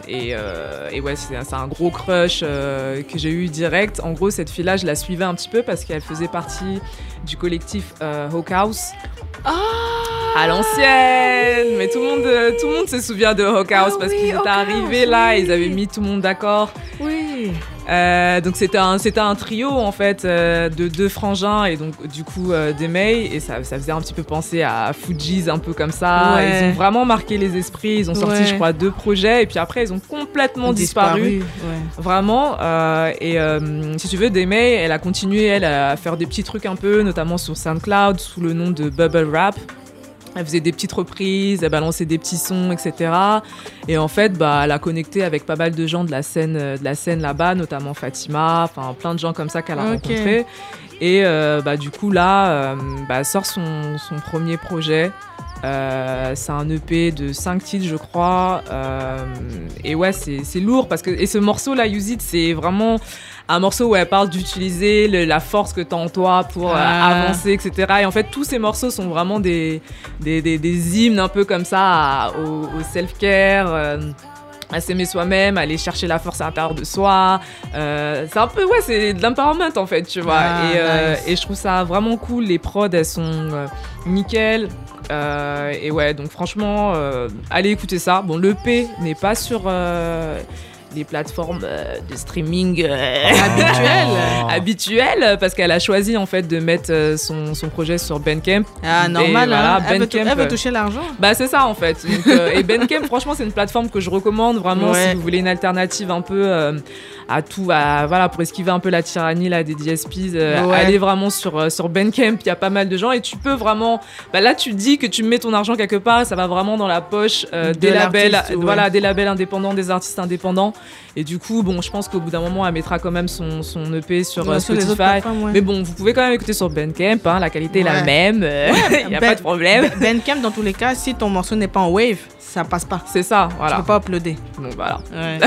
et, euh, et ouais c'est un gros crush que j'ai eu direct. En gros cette fille là je la suivais un petit peu parce qu'elle faisait partie du collectif Hawk House. À l'ancienne. Mais tout le monde tout le monde se souvient de Hawk House Ah parce oui, qu'ils étaient arrivés House, là oui. ils avaient mis tout le monde d'accord. Oui. Euh, donc c'était un, un trio en fait euh, de deux frangins et donc du coup euh, des May et ça, ça faisait un petit peu penser à Fugees un peu comme ça. Ouais. Ils ont vraiment marqué les esprits. Ils ont sorti Ouais. je crois deux projets et puis après ils ont complètement disparu. Ouais. Vraiment. euh, et si tu veux, May, elle a continué elle à faire des petits trucs un peu, notamment sur SoundCloud sous le nom de Bubble Rap. Elle faisait des petites reprises, elle balançait des petits sons, etc. Et en fait, bah, elle a connecté avec pas mal de gens de la scène, euh, de la scène là-bas, notamment Fatima, enfin plein de gens comme ça qu'elle a Ok. rencontrés. Et euh, bah, du coup là, euh, bah, elle sort son, son premier projet. Euh, c'est un EP de 5 titres, je crois. Euh, et ouais, c'est lourd parce que et ce morceau là, Use It, c'est vraiment un morceau où elle parle d'utiliser la force que tu as en toi pour euh, Ah. avancer, etc. Et en fait, tous ces morceaux sont vraiment des, des, des, des hymnes un peu comme ça à- au, au self-care. À s'aimer soi-même, à aller chercher la force à l'intérieur de soi. Euh, c'est un peu, ouais, c'est de l'empowerment en fait, tu vois. Ah, et, euh, nice. et je trouve ça vraiment cool. Les prods, elles sont euh, nickel. Et ouais, donc franchement, allez écouter ça. Bon, l'EP n'est pas sur les plateformes euh, de streaming euh, Habituel. Oh. habituelles parce qu'elle a choisi en fait de mettre euh, son, son projet sur Bandcamp. Ah, Et normal. voilà, hein. elle, veut, Bandcamp, elle veut toucher l'argent. Bah c'est ça en fait. Donc, et Bandcamp, franchement, c'est une plateforme que je recommande vraiment Ouais. si vous voulez une alternative un peu à tout, à, voilà, pour esquiver un peu la tyrannie là des DSPs. Ouais. Allez vraiment sur sur Bandcamp, il y a pas mal de gens et tu peux vraiment. Bah là, tu dis que tu mets ton argent quelque part, ça va vraiment dans la poche euh, De des labels, ouais. voilà, des labels indépendants, des artistes indépendants. Et du coup, bon, je pense qu'au bout d'un moment, elle mettra quand même son son EP sur euh, Ouais, Spotify. ouais. Mais bon, vous pouvez quand même écouter sur Bandcamp, hein, la qualité est la même, il n'y a Ben- pas de problème. Ben Bandcamp, dans tous les cas, si ton morceau n'est pas en wave, ça passe pas. C'est ça, Tu voilà. peux pas uploader. Donc voilà.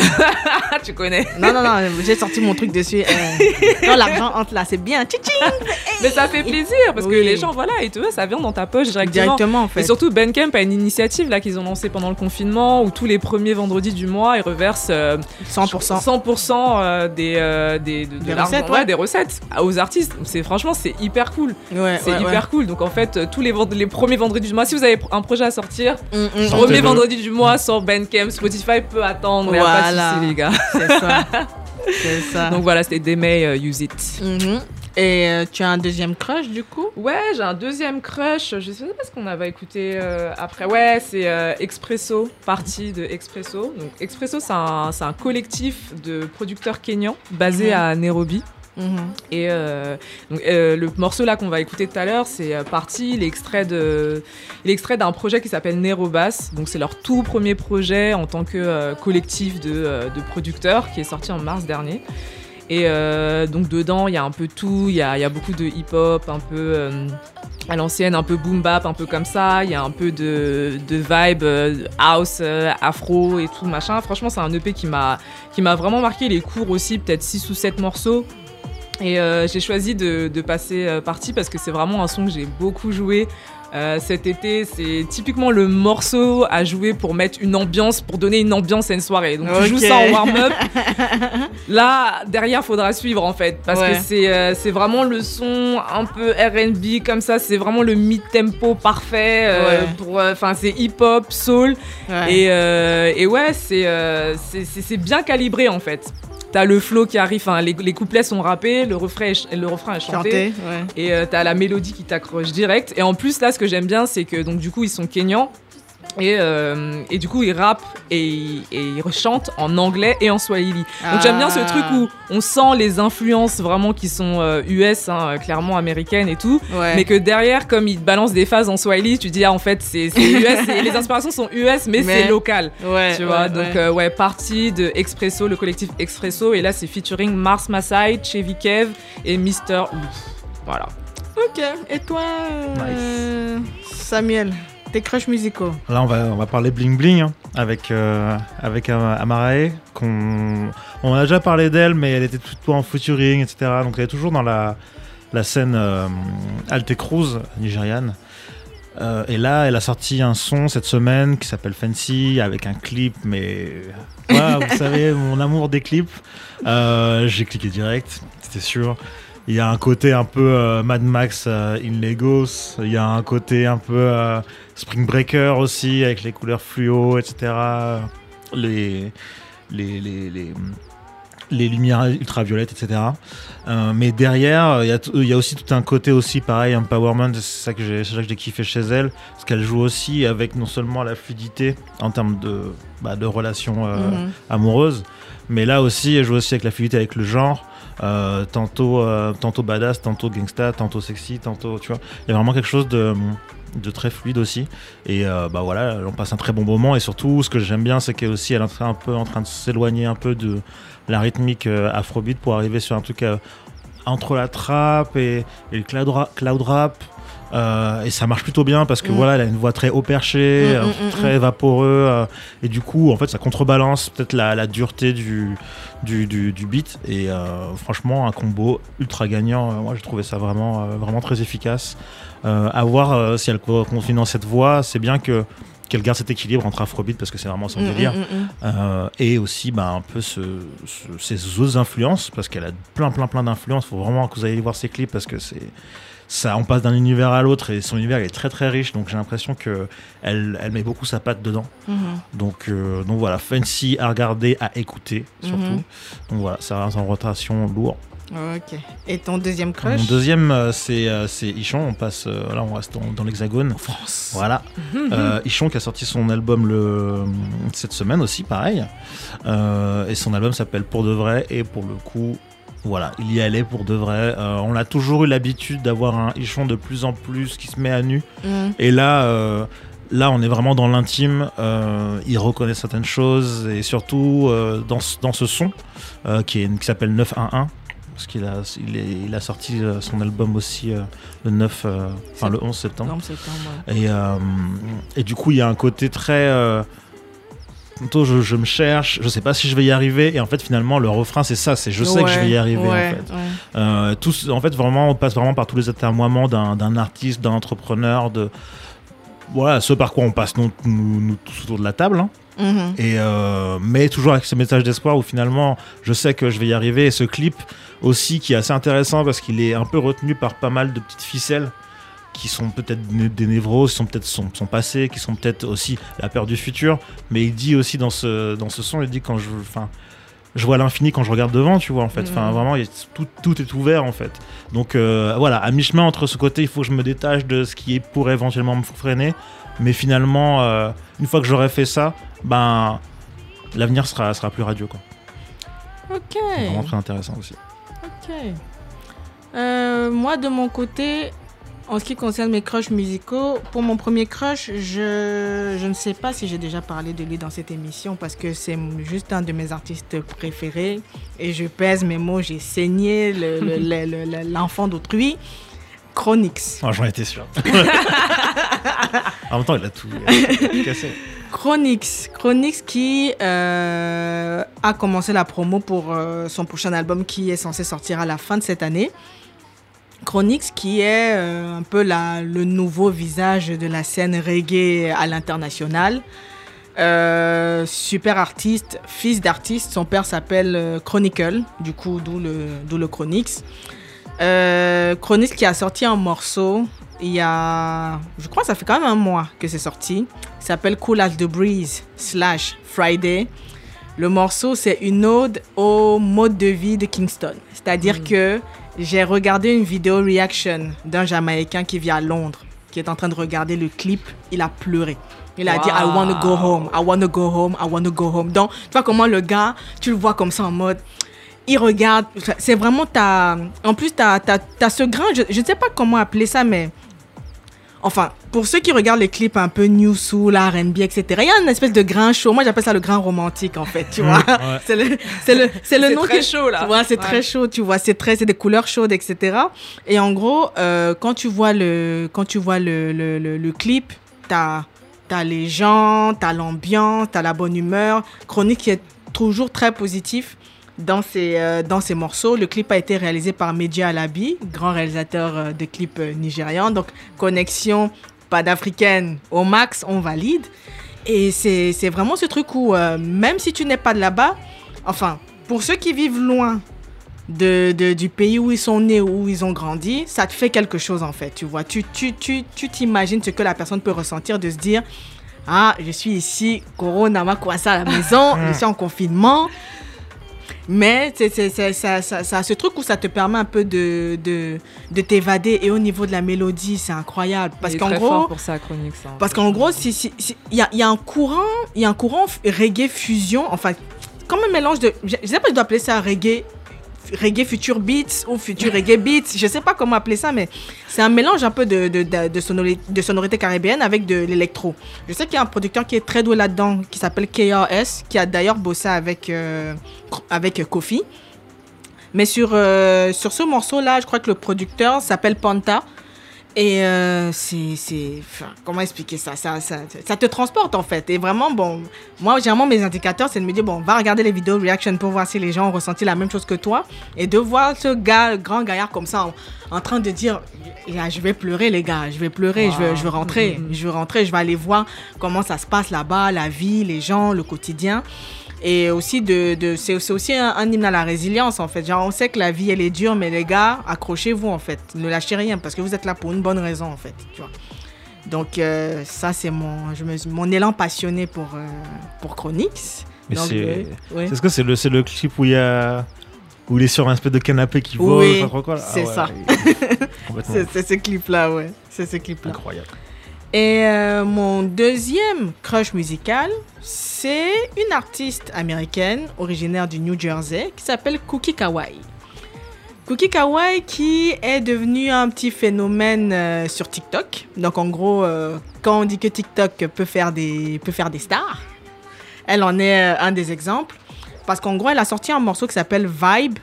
Tu connais. non, non, non, j'ai sorti mon truc dessus. Euh, quand l'argent entre là, c'est bien. Mais ça fait plaisir parce que les gens, voilà, et tu vois, ça vient dans ta poche directement. Directement, en fait. Et surtout, Bandcamp a une initiative là qu'ils ont lancée pendant le confinement où tous les premiers vendredis du mois, ils reversent euh, 100%. 100% euh, des, euh, des, de, de Des l'argent- recettes, ouais, ouais. des recettes aux artistes. C'est franchement, c'est hyper cool. Ouais, C'est ouais, hyper cool. Donc en fait, euh, tous les, vend- les premiers vendredis du mois, si vous avez un projet à sortir. Mm, mm, premier vendredi du mois sur Bandcamp, Spotify peut attendre. y a pas de Voilà. souci, les gars. C'est ça. C'est ça. Donc voilà, c'était Demey euh, Use It. Mhm. Et euh, tu as un deuxième crush, du coup? Ouais, j'ai un deuxième crush. Je sais pas ce qu'on avait écouté euh, après. Ouais, c'est euh, Expresso, partie de Expresso. Donc Expresso, c'est un, collectif de producteurs kenyans basé Mhm. à Nairobi. Mhm. Et euh, donc, euh, le morceau là qu'on va écouter tout à l'heure, c'est euh, parti, l'extrait de, l'extrait d'un projet qui s'appelle Nerobas. Donc c'est leur tout premier projet en tant que collectif de, de producteurs qui est sorti en mars dernier. Et euh, donc dedans, il y a un peu tout, il y a, beaucoup de hip-hop, un peu euh, à l'ancienne, un peu boom bap, un peu comme ça. Il y a un peu de, vibe euh, house, afro et tout machin. Franchement, c'est un EP qui m'a vraiment marqué. Il est court aussi, peut-être 6 ou 7 morceaux. Et j'ai choisi de, de passer partie parce que c'est vraiment un son que j'ai beaucoup joué euh, cet été. C'est typiquement le morceau à jouer pour mettre une ambiance, pour donner une ambiance à une soirée. Donc tu joues ça en warm-up. Là, derrière, faudra suivre en fait. Parce Ouais. que c'est euh, c'est vraiment le son un peu RB comme ça. C'est vraiment le mid-tempo parfait. euh, Ouais. pour, Enfin, c'est hip-hop, soul. Ouais. Et, et ouais, c'est bien calibré en fait. T'as le flow qui arrive, enfin, les, les couplets sont rappés, le refrain est, le refrain est chanté. Chanter, ouais. Et euh, t'as la mélodie qui t'accroche direct. Et en plus, là, ce que j'aime bien, c'est que donc du coup, ils sont kenyans. Et, euh, et, du coup, il rappe et, et, il chante en anglais et en swahili. Donc j'aime bien ce truc où on sent les influences vraiment qui sont US, euh, hein, clairement américaines et tout. Mais que derrière, comme il balance des phases en swahili, tu dis, ah, en fait, c'est US. les inspirations sont US, mais, c'est local. Ouais, tu vois, donc, euh, ouais, partie de Expresso, le collectif Expresso. Et là, c'est featuring Mars Masai, Chevy Kev et Mister Lou. Voilà. Ok. Et toi, Samuel? Tes crushs musicaux Là, on va, on va parler bling bling hein, avec, euh, avec Amarae. Qu'on, on a déjà parlé d'elle, mais elle était plutôt en featuring, etc. Donc elle est toujours dans la, la scène euh, Alte Cruz nigériane. Euh, et là, elle a sorti un son cette semaine qui s'appelle Fancy avec un clip, mais vous savez, mon amour des clips. J'ai cliqué direct, c'était sûr. Il y a un côté un peu euh, Mad Max euh, in Legos. Il y a un côté un peu euh, Spring Breaker aussi, avec les couleurs fluo, etc. Les, les, les, les, les lumières ultraviolettes, etc. mais derrière, il y, a il y, a aussi tout un côté aussi pareil, empowerment. C'est ça que j'ai kiffé chez elle. Parce qu'elle joue aussi avec non seulement la fluidité en termes de, bah, de relations mm-hmm. amoureuses, mais là aussi, elle joue aussi avec la fluidité avec le genre. Euh, tantôt, euh, tantôt badass, tantôt gangsta, tantôt sexy, tantôt, tu vois. Il y a vraiment quelque chose de, très fluide aussi. Et euh, bah voilà, on passe un très bon moment. Et surtout, ce que j'aime bien, c'est qu'elle aussi, est un peu en train de s'éloigner un peu de la rythmique afrobeat pour arriver sur un truc entre la trap et, et le cloud rap. Euh, et ça marche plutôt bien parce que mm. voilà, elle a une voix très haut perché, mm, mm, très vaporeux. Euh, et du coup, en fait, ça contrebalance peut-être la, la, dureté du, du, du, du beat. Et euh, franchement, un combo ultra gagnant. moi, j'ai trouvé ça vraiment, vraiment très efficace. à voir si elle continue dans cette voie. C'est bien que qu'elle garde cet équilibre entre afrobeat parce que c'est vraiment son délire et aussi bah, un peu ce, ses autres influences parce qu'elle a plein plein plein d'influences faut vraiment que vous ayez voir ses clips parce que c'est ça, on passe d'un univers à l'autre et son univers est très très riche, donc j'ai l'impression que elle, elle, met beaucoup sa patte dedans. Mhm. Donc, euh, donc voilà, fancy à regarder, à écouter surtout. Mhm. Donc voilà, ça reste en rotation lourd. Ok. Et ton deuxième crush Mon deuxième, euh, c'est euh, Ichon. On passe, là, on reste dans, l'Hexagone. France. Voilà. Mhm. Ichon qui a sorti son album le, cette semaine aussi, pareil. et son album s'appelle Pour de vrai. Et pour le coup, voilà, il y allait pour de vrai. Euh, on a toujours eu l'habitude d'avoir un Ichon de plus en plus qui se met à nu. Mm. Et là, euh, là, on est vraiment dans l'intime. Euh, il reconnaît certaines choses et surtout dans, dans, ce son qui, qui s'appelle 911 parce qu'il a, il, il a sorti son album aussi le 9, enfin le 11 septembre. et, et, du coup, il y a un côté très tantôt je, me cherche, je sais pas si je vais y arriver, et en fait finalement le refrain c'est ça, c'est je sais que je vais y arriver en fait. Euh, en fait vraiment on passe vraiment par tous les atermoiements d'un artiste, d'un entrepreneur, de voilà ce par quoi on passe nous, nous, tous autour de la table. Hein. Mm-hmm. Et euh, mais toujours avec ce message d'espoir où finalement je sais que je vais y arriver et ce clip aussi qui est assez intéressant parce qu'il est un peu retenu par pas mal de petites ficelles qui sont peut-être des névroses, qui sont peut-être son, son, passé, qui sont peut-être aussi la peur du futur. Mais il dit aussi dans ce, dans ce son, il dit quand je, enfin, je vois l'infini quand je regarde devant, tu vois, en fait. Enfin, mm. vraiment, tout, tout, est ouvert, en fait. Donc, euh, voilà, à mi-chemin entre ce côté, il faut que je me détache de ce qui pourrait éventuellement me freiner. Mais finalement, euh, une fois que j'aurai fait ça, ben, l'avenir sera, sera plus radieux, quoi. Ok. Vraiment très intéressant aussi. Ok. Euh, moi, de mon côté, en ce qui concerne mes crushs musicaux, pour mon premier crush, je, je ne sais pas si j'ai déjà parlé de lui dans cette émission parce que c'est juste un de mes artistes préférés et je pèse mes mots, j'ai saigné l'enfant d'autrui. Chronix. Oh, J'en étais sûr. en même temps, il a tout, cassé. Chronix. Chronix qui euh, a commencé la promo pour euh, son prochain album qui est censé sortir à la fin de cette année. Chronix qui est euh, un peu la, le nouveau visage de la scène reggae à l'international. Euh, super artiste, fils d'artiste, son père s'appelle euh, Chronicle, du coup d'où le, d'où le Chronix. Chronix qui a sorti un morceau il y a, je crois que ça fait quand même un mois que c'est sorti. Il s'appelle Cool as the Breeze slash Friday. Le morceau, c'est une ode au mode de vie de Kingston. C'est-à-dire mm. que j'ai regardé une vidéo reaction d'un Jamaïcain qui vit à Londres. qui est en train de regarder le clip, il a pleuré. Il a dit I want to go home, I want to go home, I want to go home. Donc, tu vois comment le gars, tu le vois comme ça en mode il regarde, c'est vraiment ta. En plus, tu as, ce grain, je ne sais pas comment appeler ça, mais. Enfin, pour ceux qui regardent les clips un peu new soul, R&B, etc., il y a une espèce de grain chaud. Moi, j'appelle ça le grain romantique, en fait, tu vois. c'est le, c'est le, c'est le nom très chaud, là. Tu vois, c'est très chaud, tu vois. C'est très, c'est des couleurs chaudes, etc. Et en gros, euh, quand tu vois le, quand tu vois le, le, le, le clip, t'as, as les gens, t'as l'ambiance, t'as la bonne humeur. Chronique qui est toujours très positif dans ces, euh, dans ces morceaux. Le clip a été réalisé par Media Alabi, grand réalisateur euh, de clips euh, nigérian. Donc, connexion pas d'africaine au max, on valide. Et c'est vraiment ce truc où, même si tu n'es pas de là-bas, enfin, pour ceux qui vivent loin de, de, du pays où ils sont nés, où ils ont grandi, ça te fait quelque chose en fait, tu vois. Tu t'imagines tu, tu, t'imagines ce que la personne peut ressentir de se dire, ah, je suis ici, Corona m'a coincé à la maison, je suis en confinement, mais c'est, ça, ça, ça, ce truc où ça te permet un peu de, de, de t'évader. Et au niveau de la mélodie, c'est incroyable. Parce qu'en gros. pour ça, chronique, ça. Parce qu'en gros, il si, y, a, y a un courant, il y a un courant reggae fusion. Enfin, comme un mélange de. Je ne sais pas si je dois appeler ça reggae reggae future beats ou future reggae beats, je sais pas comment appeler ça, mais c'est un mélange un peu de, de, de, sonorité, caribéenne avec de l'électro. Je sais qu'il y a un producteur qui est très doué là-dedans, qui s'appelle KRS, qui a d'ailleurs bossé avec, euh, avec Kofi. Mais sur, euh, sur ce morceau-là, je crois que le producteur s'appelle Panta. Et euh, c'est. Comment expliquer ça? Ça, ça ça, te transporte en fait. Et vraiment, bon, moi, généralement, mes indicateurs, c'est de me dire, bon, va regarder les vidéos reaction pour voir si les gens ont ressenti la même chose que toi. Et de voir ce gars, grand gaillard comme ça, en, train de dire, je vais pleurer, les gars, je vais pleurer, je, veux, je veux rentrer, mm, mm, mm. je veux rentrer, je vais aller voir comment ça se passe là-bas, la vie, les gens, le quotidien. Et aussi, de, de c'est aussi un, hymne à la résilience, en fait. Genre, on sait que la vie, elle est dure, mais les gars, accrochez-vous, en fait. Ne lâchez rien, parce que vous êtes là pour une bonne raison, en fait. Tu vois. Donc, euh, ça, c'est mon, je me, mon élan passionné pour, euh, pour Chronix. c'est, euh, est-ce que c'est le, c'est le clip où il y a où il est sur un espèce de canapé qui vole, oui, c'est ah ça. c'est, ce clip-là, ouais. C'est ce clip-là. Incroyable. Et euh, mon deuxième crush musical, c'est une artiste américaine originaire du New Jersey qui s'appelle Cookie Kawaii. Cookie Kawaii qui est devenue un petit phénomène euh, sur TikTok. Donc en gros, euh, quand on dit que TikTok peut faire des, peut faire des stars, elle en est un des exemples. Parce qu'en gros, elle a sorti un morceau qui s'appelle Vibe.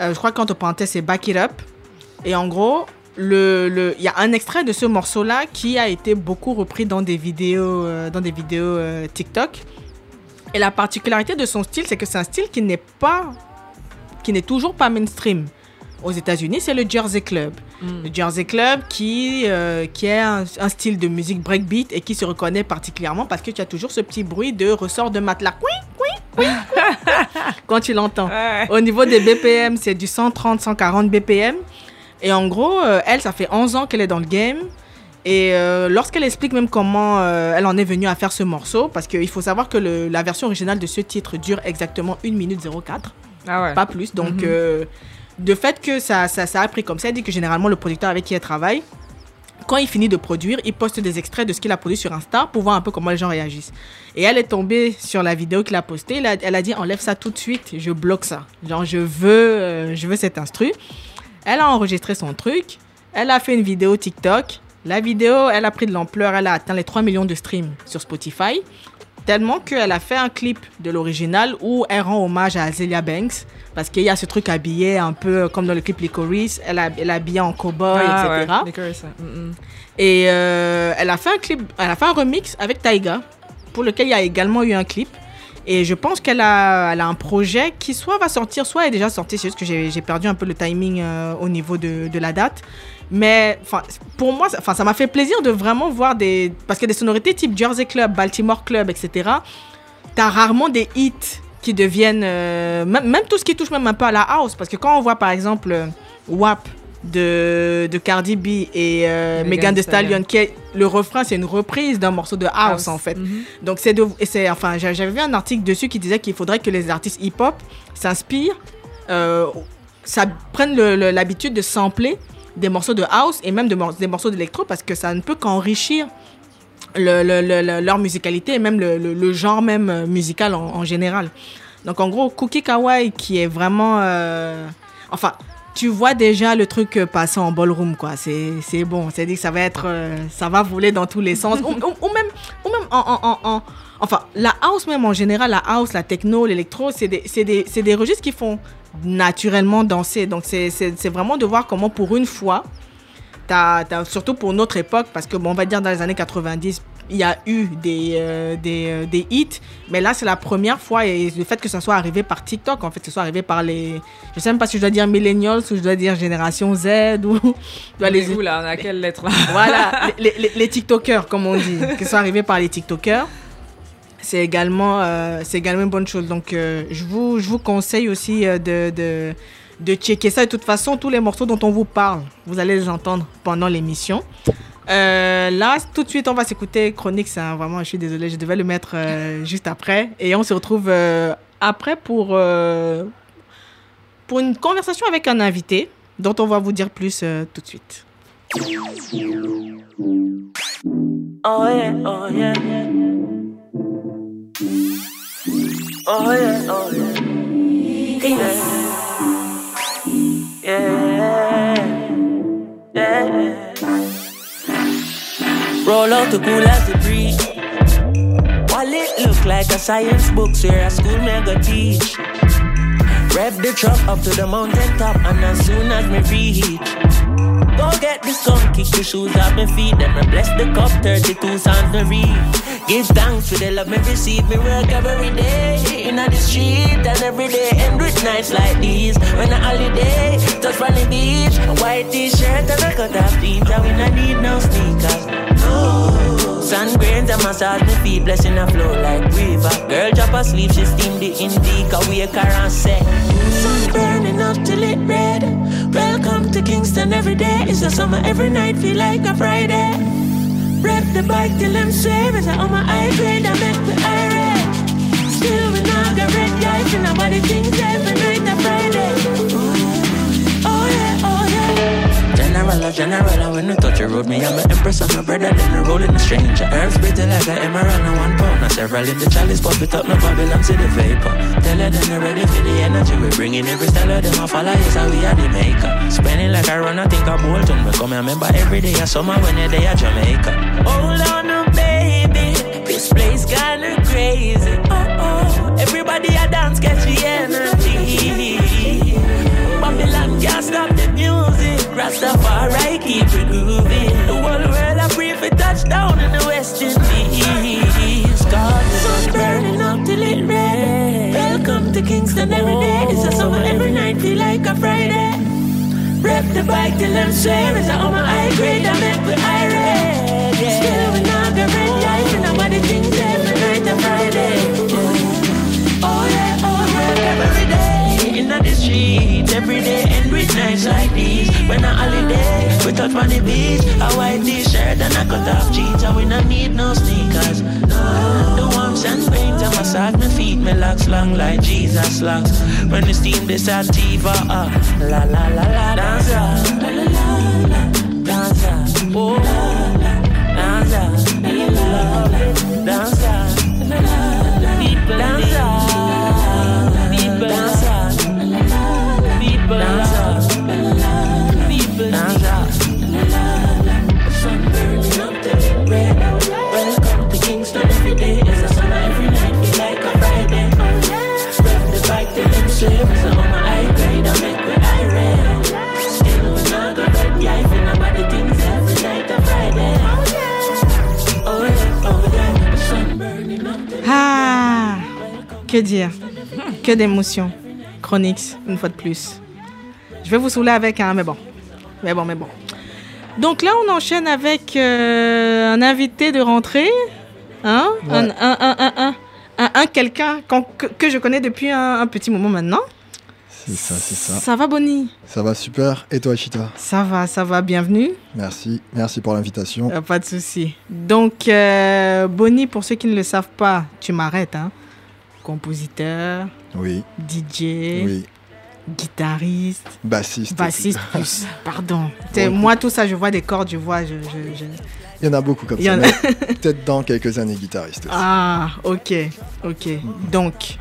je crois qu'en parenthèse, c'est Back It Up. Et en gros, le, le, y a un extrait de ce morceau-là qui a été beaucoup repris dans des vidéos, euh, dans des vidéos euh, TikTok. Et la particularité de son style, c'est que c'est un style qui n'est pas, qui n'est toujours pas mainstream. Aux États-Unis, c'est le Jersey Club. Mm. Le Jersey Club qui, euh, qui est un, style de musique breakbeat et qui se reconnaît particulièrement parce que tu as toujours ce petit bruit de ressort de matelas. Oui, oui, oui. Quand tu l'entends. Au niveau des BPM, c'est du 130, 140 BPM. Et en gros, euh, elle, ça fait 11 ans qu'elle est dans le game. Et euh, lorsqu'elle explique même comment euh, elle en est venue à faire ce morceau, parce qu'il faut savoir que la version originale de ce titre dure exactement 1 minute 04. Ah ouais. Pas plus. Donc, mm de fait que ça, ça, ça, a pris comme ça, elle dit que généralement, le producteur avec qui elle travaille, quand il finit de produire, il poste des extraits de ce qu'il a produit sur Insta pour voir un peu comment les gens réagissent. Et elle est tombée sur la vidéo qu'il a postée. Elle a, elle a dit enlève ça tout de suite, je bloque ça. Genre, je veux, je veux cet instru. Elle a enregistré son truc. Elle a fait une vidéo TikTok. La vidéo, elle a pris de l'ampleur. Elle a atteint les 3 millions de streams sur Spotify. Tellement qu'elle a fait un clip de l'original où elle rend hommage à Azealia Banks. Parce qu'il y a ce truc habillé un peu comme dans le clip Licorice. Elle, a, elle est habillée en cowboy, ah, etc. Mm, mm. Et euh, elle a fait un clip, elle a fait un remix avec Taiga, pour lequel il y a également eu un clip. Et je pense qu'elle a, elle a un projet qui soit va sortir, soit est déjà sorti. C'est juste que j'ai perdu un peu le timing euh, au niveau de, de, la date. Mais pour moi, ça m'a fait plaisir de vraiment voir des. Parce que des sonorités type Jersey Club, Baltimore Club, etc., t'as rarement des hits qui deviennent. Euh, même, même, tout ce qui touche même un peu à la house. Parce que quand on voit par exemple euh, WAP de, de Cardi B et euh, Megan Thee Stallion, qui est, le refrain, c'est une reprise d'un morceau de house, en fait. Mhm. Donc, c'est c'est, enfin, j'avais vu un article dessus qui disait qu'il faudrait que les artistes hip-hop s'inspirent, euh, ça prennent l'habitude de sampler des morceaux de house et même de des morceaux d'électro parce que ça ne peut qu'enrichir le, le, leur musicalité et même le, genre même euh, musical en, général. Donc en gros, Cookie Kawaii qui est vraiment... Euh, enfin, tu vois déjà le truc passer en ballroom, quoi. C'est bon. C'est dit que ça va être... Euh, ça va voler dans tous les sens. ou, même, ou même en, en, Enfin, la house même en général, la house, la techno, l'électro, c'est des, des, des registres qui font naturellement danser. Donc c'est vraiment de voir comment pour une fois surtout pour notre époque, parce que, bon, on va dire dans les années 90, il y a eu des, euh, des, euh, des, hits, mais là, c'est la première fois, et le fait que ça soit arrivé par TikTok, en fait, que ce soit arrivé par les... Je sais même pas si je dois dire millennials ou je dois dire génération Z ou... Dois les... Où, là, on a quelle lettre Voilà, les, les, les, TikTokers, comme on dit, que ce soit arrivé par les TikTokers c'est également, euh, c'est également une bonne chose. Donc, je, vous, je vous conseille aussi de, de, de checker ça. De toute façon, tous les morceaux dont on vous parle, vous allez les entendre pendant l'émission. Euh, là, tout de suite, on va s'écouter Chronique. Hein, vraiment, je suis désolée, je devais le mettre euh, juste après. Et on se retrouve euh, après pour, pour une conversation avec un invité dont on va vous dire plus tout de suite. Roll out the cool as the breeze. Wallet look like a science book, so a school mega teach. Rev the truck up to the mountain top, and as soon as me reach. Get this gun, kick the shoes off my feet. Then I bless the cup, 32 songs to read. Give thanks for the love me receive. Me work every day in the street and every day end with nights like these. When a holiday, touch on the beach, a white t-shirt and a cut off jeans. And we not need no sneakers. No. Sun grains and massage my feet, blessing a flow like river. Girl drop asleep, she steam the indica, wake her and say. Sun burning up till it red. Welcome to Kingston every day. It's a summer every night, feel like a Friday. Rep the bike till I'm save. It's on my high grade, I make the irate. Still we not got red guys, and nobody thinks every General, general, when you touch the road, me, I'm an empress, I'm a brother, then I roll in the stranger. Herbs bitter like an emerald, and one pound, not several in the chalice, pop it up, no Babylon to the vapor. Tell her then they're ready for the energy, we bring in every style of them, I follow, yes, how we are the maker. Spending like I run, I think I'm Bolton, we come and remember every day, I summer when you're there, Jamaica. Hold on, no, baby, this place kinda crazy. Oh, oh, everybody a dance, catch the energy. Babylon can't stop the music. Rastafari keep it moving. The whole world I pray for touchdown in the West Indies. God, the sun burning up till it red. Welcome to Kingston every day. It's a summer every night, feel like a Friday. Rep the bike till I'm swear it's on my high grade. I make the irate. Yeah. Still we're not the red light, and nobody thinks every night in street every day and with nights like these. When a holiday, we touch on the beach. A white t-shirt and a cut off jeans, and we not need no sneakers. No, the warmth and paint, I massage my feet, me locks long like Jesus locks. When the steam this sativa, uh, la la la la, dance, la la la la, dance, oh, dance, dance, dance, people dance. Ah, que dire? Que d'émotions. Chronix, une fois de plus. Je vais vous saouler avec un, mais bon. Mais bon, mais bon. Donc là, on enchaîne avec euh, un invité de rentrée. Hein? Un, un, un, un, un, quelqu'un que, que, je connais depuis un, petit moment maintenant. C'est ça, c'est ça. Ça va, Bonnie? Ça va super. Et toi, Chita? Ça va, ça va. Bienvenue. Merci. Merci pour l'invitation. Euh, pas de souci. Donc, euh, Bonnie, pour ceux qui ne le savent pas, tu m'arrêtes. Hein compositeur, oui. DJ, oui. guitariste, bassiste. Bassiste plus, pardon. moi, tout ça, je vois des cordes, je vois. Je, Il y en a beaucoup comme ça. Peut-être dans quelques années guitariste. Ah, ok, ok. Donc,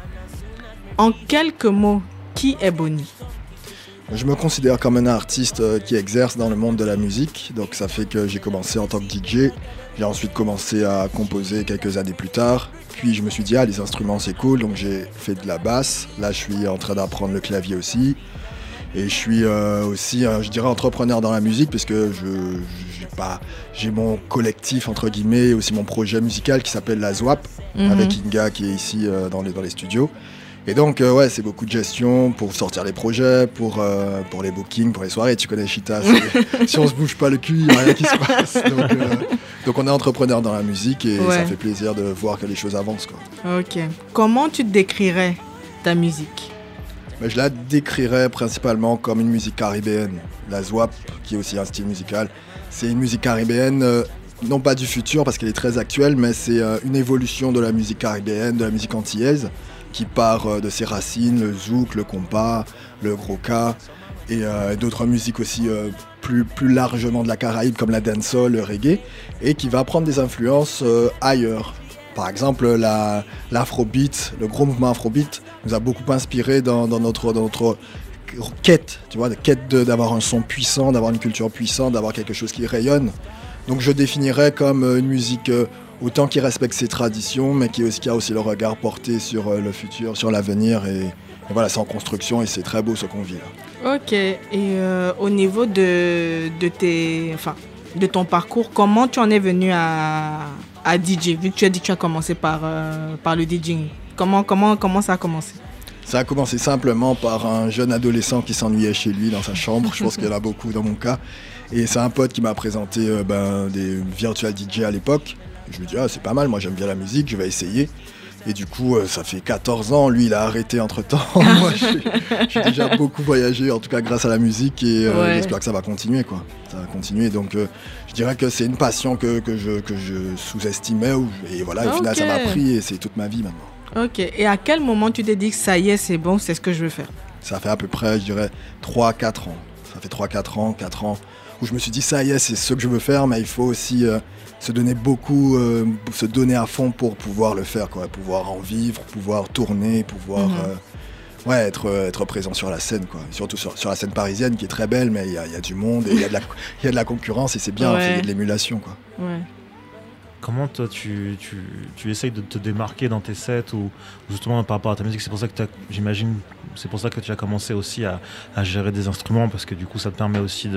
en quelques mots, qui est Bonnie? Je me considère comme un artiste euh, qui exerce dans le monde de la musique, donc ça fait que j'ai commencé en tant que DJ, j'ai ensuite commencé à composer quelques années plus tard, puis je me suis dit ah les instruments c'est cool, donc j'ai fait de la basse, là je suis en train d'apprendre le clavier aussi, et je suis euh, aussi, je dirais, entrepreneur dans la musique, parce que je, j'ai mon collectif, entre guillemets, et aussi mon projet musical qui s'appelle La Zwap, mhm. avec Inga qui est ici euh, dans, les, dans les studios. Et donc, euh, ouais, c'est beaucoup de gestion pour sortir les projets, pour, euh, pour les bookings, pour les soirées. Tu connais Chita, si on se bouge pas le cul, il n'y a rien qui se passe. Donc, euh, donc, on est entrepreneur dans la musique et ça fait plaisir de voir que les choses avancent. Quoi. Ok. Comment tu décrirais ta musique? Ben, Je la décrirais principalement comme une musique caribéenne. La zwap, qui est aussi un style musical, c'est une musique caribéenne non pas du futur parce qu'elle est très actuelle, mais c'est une évolution de la musique caribéenne, de la musique antillaise qui part euh, de ses racines, le zouk, le compas, le groka et euh, d'autres musiques aussi euh, plus, plus largement de la Caraïbe comme la dancehall, le reggae, et qui va prendre des influences ailleurs. Par exemple, l'afrobeat, le gros mouvement afrobeat nous a beaucoup inspiré dans, notre, dans notre quête, tu vois, quête d'avoir un son puissant, d'avoir une culture puissante, d'avoir quelque chose qui rayonne. Donc je définirais comme une musique autant qu'il respecte ses traditions, mais qui, a aussi le regard porté sur euh, le futur, sur l'avenir. Et, voilà, c'est en construction et c'est très beau ce qu'on vit là. Ok. Et euh, au niveau de, de, tes, enfin, de ton parcours, comment tu en es venu à, à DJ Vu que tu as dit que tu as commencé par, euh, par le DJing. Comment, comment, comment ça a commencé? Ça a commencé simplement par un jeune adolescent qui s'ennuyait chez lui dans sa chambre. Je pense qu'il y en a beaucoup dans mon cas. Et c'est un pote qui m'a présenté ben, des virtual DJ à l'époque. Je me dis, ah, c'est pas mal, moi j'aime bien la musique, je vais essayer. Et du coup, euh, ça fait 14 ans. Lui, il a arrêté entre temps. moi, j'ai déjà beaucoup voyagé, en tout cas grâce à la musique. Et euh, j'espère que ça va continuer. Quoi. Ça va continuer. Donc, euh, je dirais que c'est une passion que, que je, que je sous-estimais. Et voilà, au final, ça m'a pris et c'est toute ma vie maintenant. Ok. Et à quel moment tu t'es dit que ça y est, c'est bon, c'est ce que je veux faire? Ça fait à peu près, je dirais, 3-4 ans. Ça fait 3-4 ans, 4 ans où je me suis dit, ça y est, c'est ce que je veux faire, mais il faut aussi se donner beaucoup, euh, se donner à fond pour pouvoir le faire, quoi, pouvoir en vivre, pouvoir tourner, pouvoir mhm. euh, ouais, être, être présent sur la scène, quoi. surtout sur, sur la scène parisienne qui est très belle, mais il y a, y a, du monde et il y, y, a de la concurrence et c'est bien, il y a de l'émulation. Quoi. Comment toi tu, tu, tu, essayes de te démarquer dans tes sets ou justement par rapport à ta musique C'est pour ça que j'imagine, c'est pour ça que tu as commencé aussi à, à, gérer des instruments parce que du coup ça te permet aussi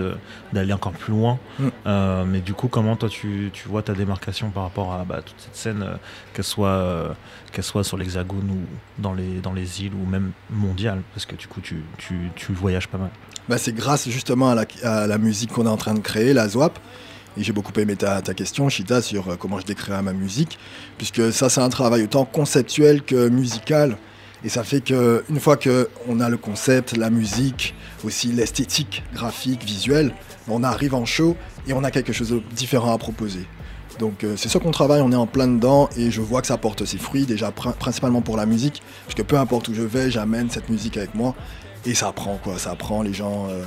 d'aller encore plus loin. Mm. Euh, mais du coup, comment toi tu, tu, vois ta démarcation par rapport à bah, toute cette scène, euh, qu'elle soit, euh, qu'elle soit sur l'Hexagone ou dans les, dans les îles ou même mondiale Parce que du coup tu, tu voyages pas mal. Bah, c'est grâce justement à la, à la musique qu'on est en train de créer, la ZWAP. Et j'ai beaucoup aimé ta, ta, question, Chita, sur comment je décrirais ma musique, puisque ça, c'est un travail autant conceptuel que musical. Et ça fait qu'une fois qu'on a le concept, la musique, aussi l'esthétique graphique, visuelle, on arrive en show et on a quelque chose de différent à proposer. Donc euh, c'est ça qu'on travaille, on est en plein dedans et je vois que ça porte ses fruits, déjà principalement pour la musique, puisque peu importe où je vais, j'amène cette musique avec moi et ça prend quoi, ça prend les gens. Euh,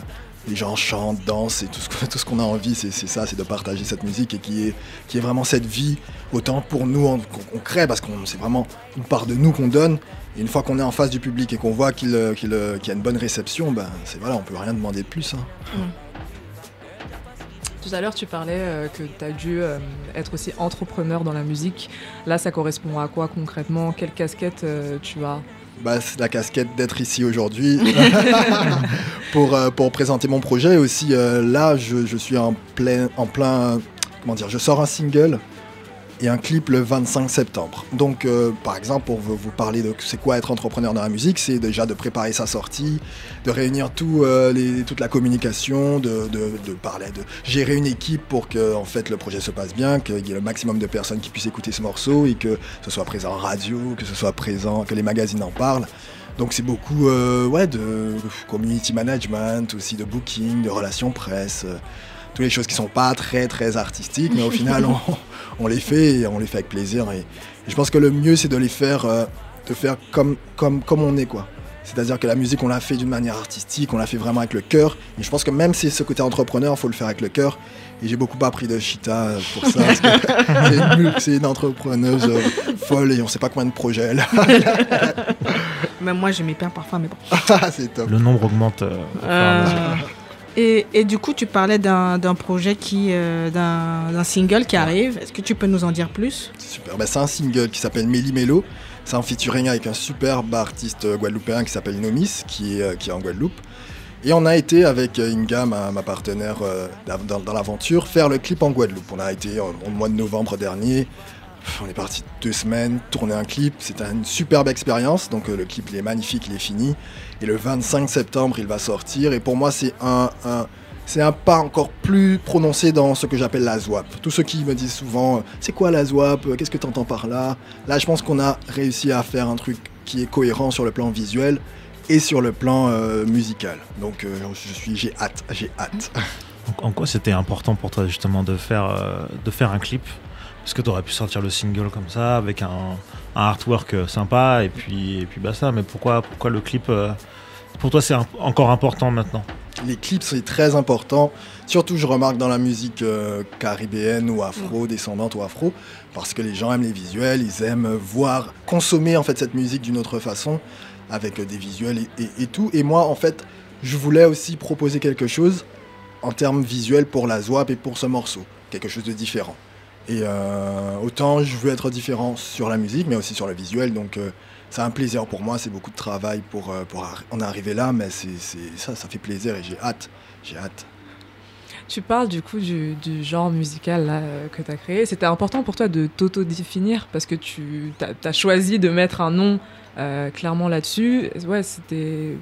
les gens chantent, dansent, et tout ce, qu'on a envie, c'est ça, c'est de partager cette musique et qui est, qui est vraiment cette vie, autant pour nous qu'on crée, parce que c'est vraiment une part de nous qu'on donne. Et une fois qu'on est en face du public et qu'on voit qu'il y a une bonne réception, ben, c'est voilà, on peut rien demander de plus. Hein. Mm. Tout à l'heure, tu parlais euh, que tu as dû euh, être aussi entrepreneur dans la musique. Là, ça correspond à quoi concrètement? Quelle casquette euh, tu as? Bah, c'est la casquette d'être ici aujourd'hui pour, euh, pour présenter mon projet. Aussi, euh, là, je, je, suis en plein, en plein. Comment dire Je sors un single et un clip le 25 septembre. Donc, euh, par exemple, pour vous parler de c'est quoi être entrepreneur dans la musique, c'est déjà de préparer sa sortie, de réunir tout, euh, les, toute la communication, de, de, de, parler, de gérer une équipe pour que en fait le projet se passe bien, qu'il y ait le maximum de personnes qui puissent écouter ce morceau et que ce soit présent en radio, que ce soit présent, que les magazines en parlent. Donc c'est beaucoup euh, ouais, de community management, aussi de booking, de relations presse toutes les choses qui sont pas très très artistiques, mais au final on, les fait et on les fait avec plaisir. Et, je pense que le mieux c'est de les faire, euh, de faire comme, comme, comme on est quoi. C'est-à-dire que la musique, on l'a fait d'une manière artistique, on l'a fait vraiment avec le cœur. Et je pense que même si c'est ce côté entrepreneur, il faut le faire avec le cœur. Et j'ai beaucoup appris de Chita pour ça. c'est une, entrepreneuse euh, folle et on ne sait pas combien de projets elle a. Même moi, je m'y perds parfois, mais bon. C'est top. Le nombre augmente. Euh, et, et, du coup, tu parlais d'un projet qui, d'un single qui arrive. Est-ce que tu peux nous en dire plus? Super. Bah, c'est un single qui s'appelle Méli Mélo. C'est un featuring avec un superbe artiste guadeloupéen qui s'appelle Nomis, qui est, euh, qui est en Guadeloupe. Et on a été avec euh, Inga, ma, ma partenaire euh, dans, l'aventure, faire le clip en Guadeloupe. On a été au mois de novembre dernier. On est parti deux semaines, tourner un clip. C'était une superbe expérience. Donc le clip il est magnifique, il est fini. Et le 25 septembre, il va sortir. Et pour moi, c'est un, pas encore plus prononcé dans ce que j'appelle la ZWAP. Tous ceux qui me disent souvent, c'est quoi la ZWAP Qu'est-ce que tu entends par là? Là, je pense qu'on a réussi à faire un truc qui est cohérent sur le plan visuel et sur le plan euh, musical. Donc, euh, je suis, j'ai hâte, j'ai hâte. En quoi c'était important pour toi justement euh, de faire un clip? Parce que tu aurais pu sortir le single comme ça, avec un, un artwork sympa, et puis, et puis basta. Mais pourquoi, pourquoi le clip, pour toi, c'est encore important maintenant? Les clips, c'est très important. Surtout, je remarque dans la musique euh, caribéenne ou afro-descendante ou afro, parce que les gens aiment les visuels, ils aiment voir, consommer en fait cette musique d'une autre façon, avec des visuels et, tout. Et moi, en fait, je voulais aussi proposer quelque chose en termes visuels pour la ZWAP et pour ce morceau, quelque chose de différent. Et euh, autant je veux être différent sur la musique, mais aussi sur le visuel, donc... Euh, c'est un plaisir pour moi, c'est beaucoup de travail pour, euh, pour en arriver là, mais c'est, ça, ça fait plaisir et j'ai hâte. J'ai hâte. Tu parles du coup du, genre musical là, que tu as créé. C'était important pour toi de t'auto-définir parce que tu as, choisi de mettre un nom euh, clairement là-dessus. Ouais, c'était.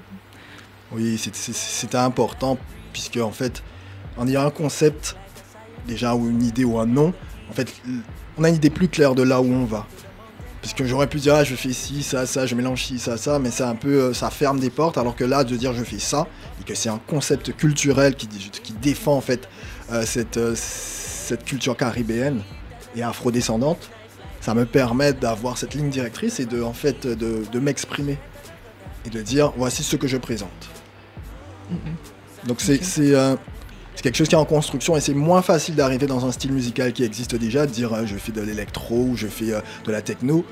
Oui, c'était important puisque en fait, en ayant un concept déjà ou une idée ou un nom, en fait, on a une idée plus claire de là où on va. Parce que j'aurais pu dire, ah, je fais ci, ça, ça, je mélange ci, ça, ça, mais c'est un peu, euh, ça ferme des portes, alors que là, de dire je fais ça, et que c'est un concept culturel qui, qui défend en fait euh, cette, euh, cette culture caribéenne et afrodescendante, ça me permet d'avoir cette ligne directrice et de, en fait, de, de m'exprimer et de dire, voici ce que je présente. Donc c'est c'est quelque chose qui est en construction et c'est moins facile d'arriver dans un style musical qui existe déjà, de dire euh, je fais de l'électro ou je fais euh, de la techno.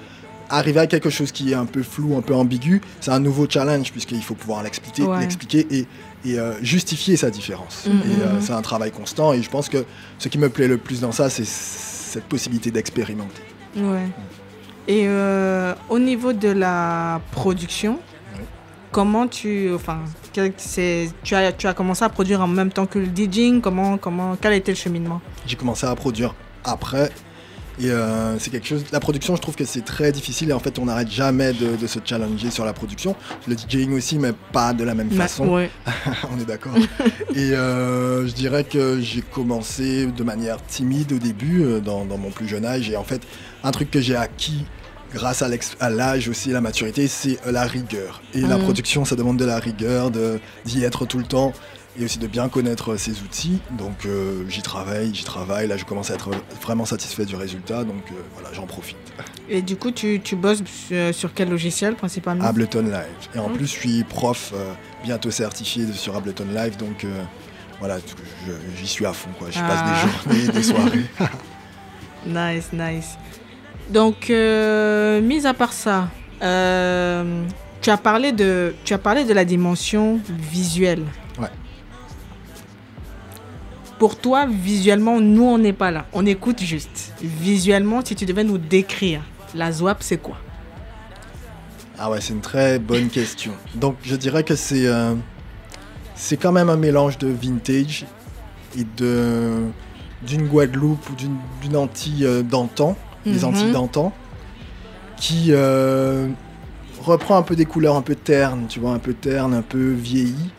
Arriver à quelque chose qui est un peu flou, un peu ambigu, c'est un nouveau challenge puisqu'il faut pouvoir l'expliquer, l'expliquer et, et euh, justifier sa différence. Mm, et mm, mm. c'est un travail constant et je pense que ce qui me plaît le plus dans ça, c'est cette possibilité d'expérimenter. Ouais. Et au niveau de la production, comment tu, enfin, tu as, tu as commencé à produire en même temps que le DJing Comment, comment, quel a été le cheminement? J'ai commencé à produire après. Et euh, c'est quelque chose. La production, je trouve que c'est très difficile et en fait, on n'arrête jamais de, se challenger sur la production. Le DJing aussi, mais pas de la même façon. on est d'accord. et euh, je dirais que j'ai commencé de manière timide au début, euh, dans, dans, mon plus jeune âge. Et en fait, un truc que j'ai acquis grâce à l'âge aussi, la maturité, c'est euh, la rigueur. Et la mm. production, ça demande de la rigueur, d'y être tout le temps et aussi de bien connaître ses outils. Donc euh, j'y travaille, j'y travaille. Là, je commence à être vraiment satisfait du résultat, donc euh, voilà, j'en profite. Et du coup, tu, tu bosses sur quel logiciel principalement? Ableton Live. Et en mm. plus, je suis prof bientôt certifié sur Ableton Live, donc voilà, j'y suis à fond. Quoi. J'y passe des ah. journées, des soirées. nice, nice. Donc, euh, mis à part ça, euh, tu, as parlé de, tu as parlé de la dimension visuelle. Ouais. Pour toi, visuellement, nous, on n'est pas là. On écoute juste. Visuellement, si tu devais nous décrire, la ZWAP, c'est quoi? Ah ouais, c'est une très bonne question. Donc, je dirais que c'est euh, c'est quand même un mélange de vintage et de d'une Guadeloupe ou d'une Antille d'antan les mhm. Antilles d'antan, qui euh, reprend un peu des couleurs un peu ternes, tu vois, un peu ternes, un peu vieillies.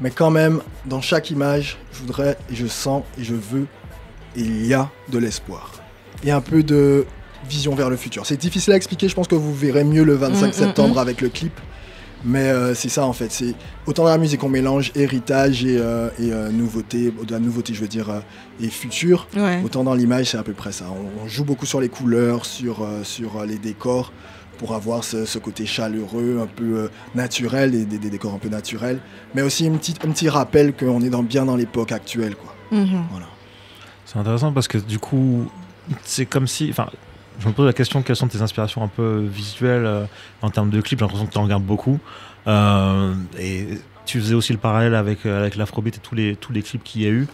Mais quand même, dans chaque image, je voudrais, et je sens, et je veux, et il y a de l'espoir. Et un peu de vision vers le futur. C'est difficile à expliquer, je pense que vous verrez mieux le 25 mm, mm, septembre mm. avec le clip. Mais euh, c'est ça en fait, c'est autant dans la musique on mélange héritage et, euh, et euh, nouveauté, de la nouveauté je veux dire, et futur, autant dans l'image c'est à peu près ça. On, joue beaucoup sur les couleurs, sur, sur les décors pour avoir ce, côté chaleureux, un peu naturel, et des, décors un peu naturels, mais aussi une petite, un petit rappel qu'on est dans, bien dans l'époque actuelle. Quoi. Mhm. Voilà. C'est intéressant parce que du coup, c'est comme si. Enfin, je me pose la question quelles sont tes inspirations un peu visuelles euh, en termes de clips? J'ai l'impression que tu en regardes beaucoup. Euh, et tu faisais aussi le parallèle avec, euh, avec l'Afrobeat et tous les, tous les clips qu'il y a eu.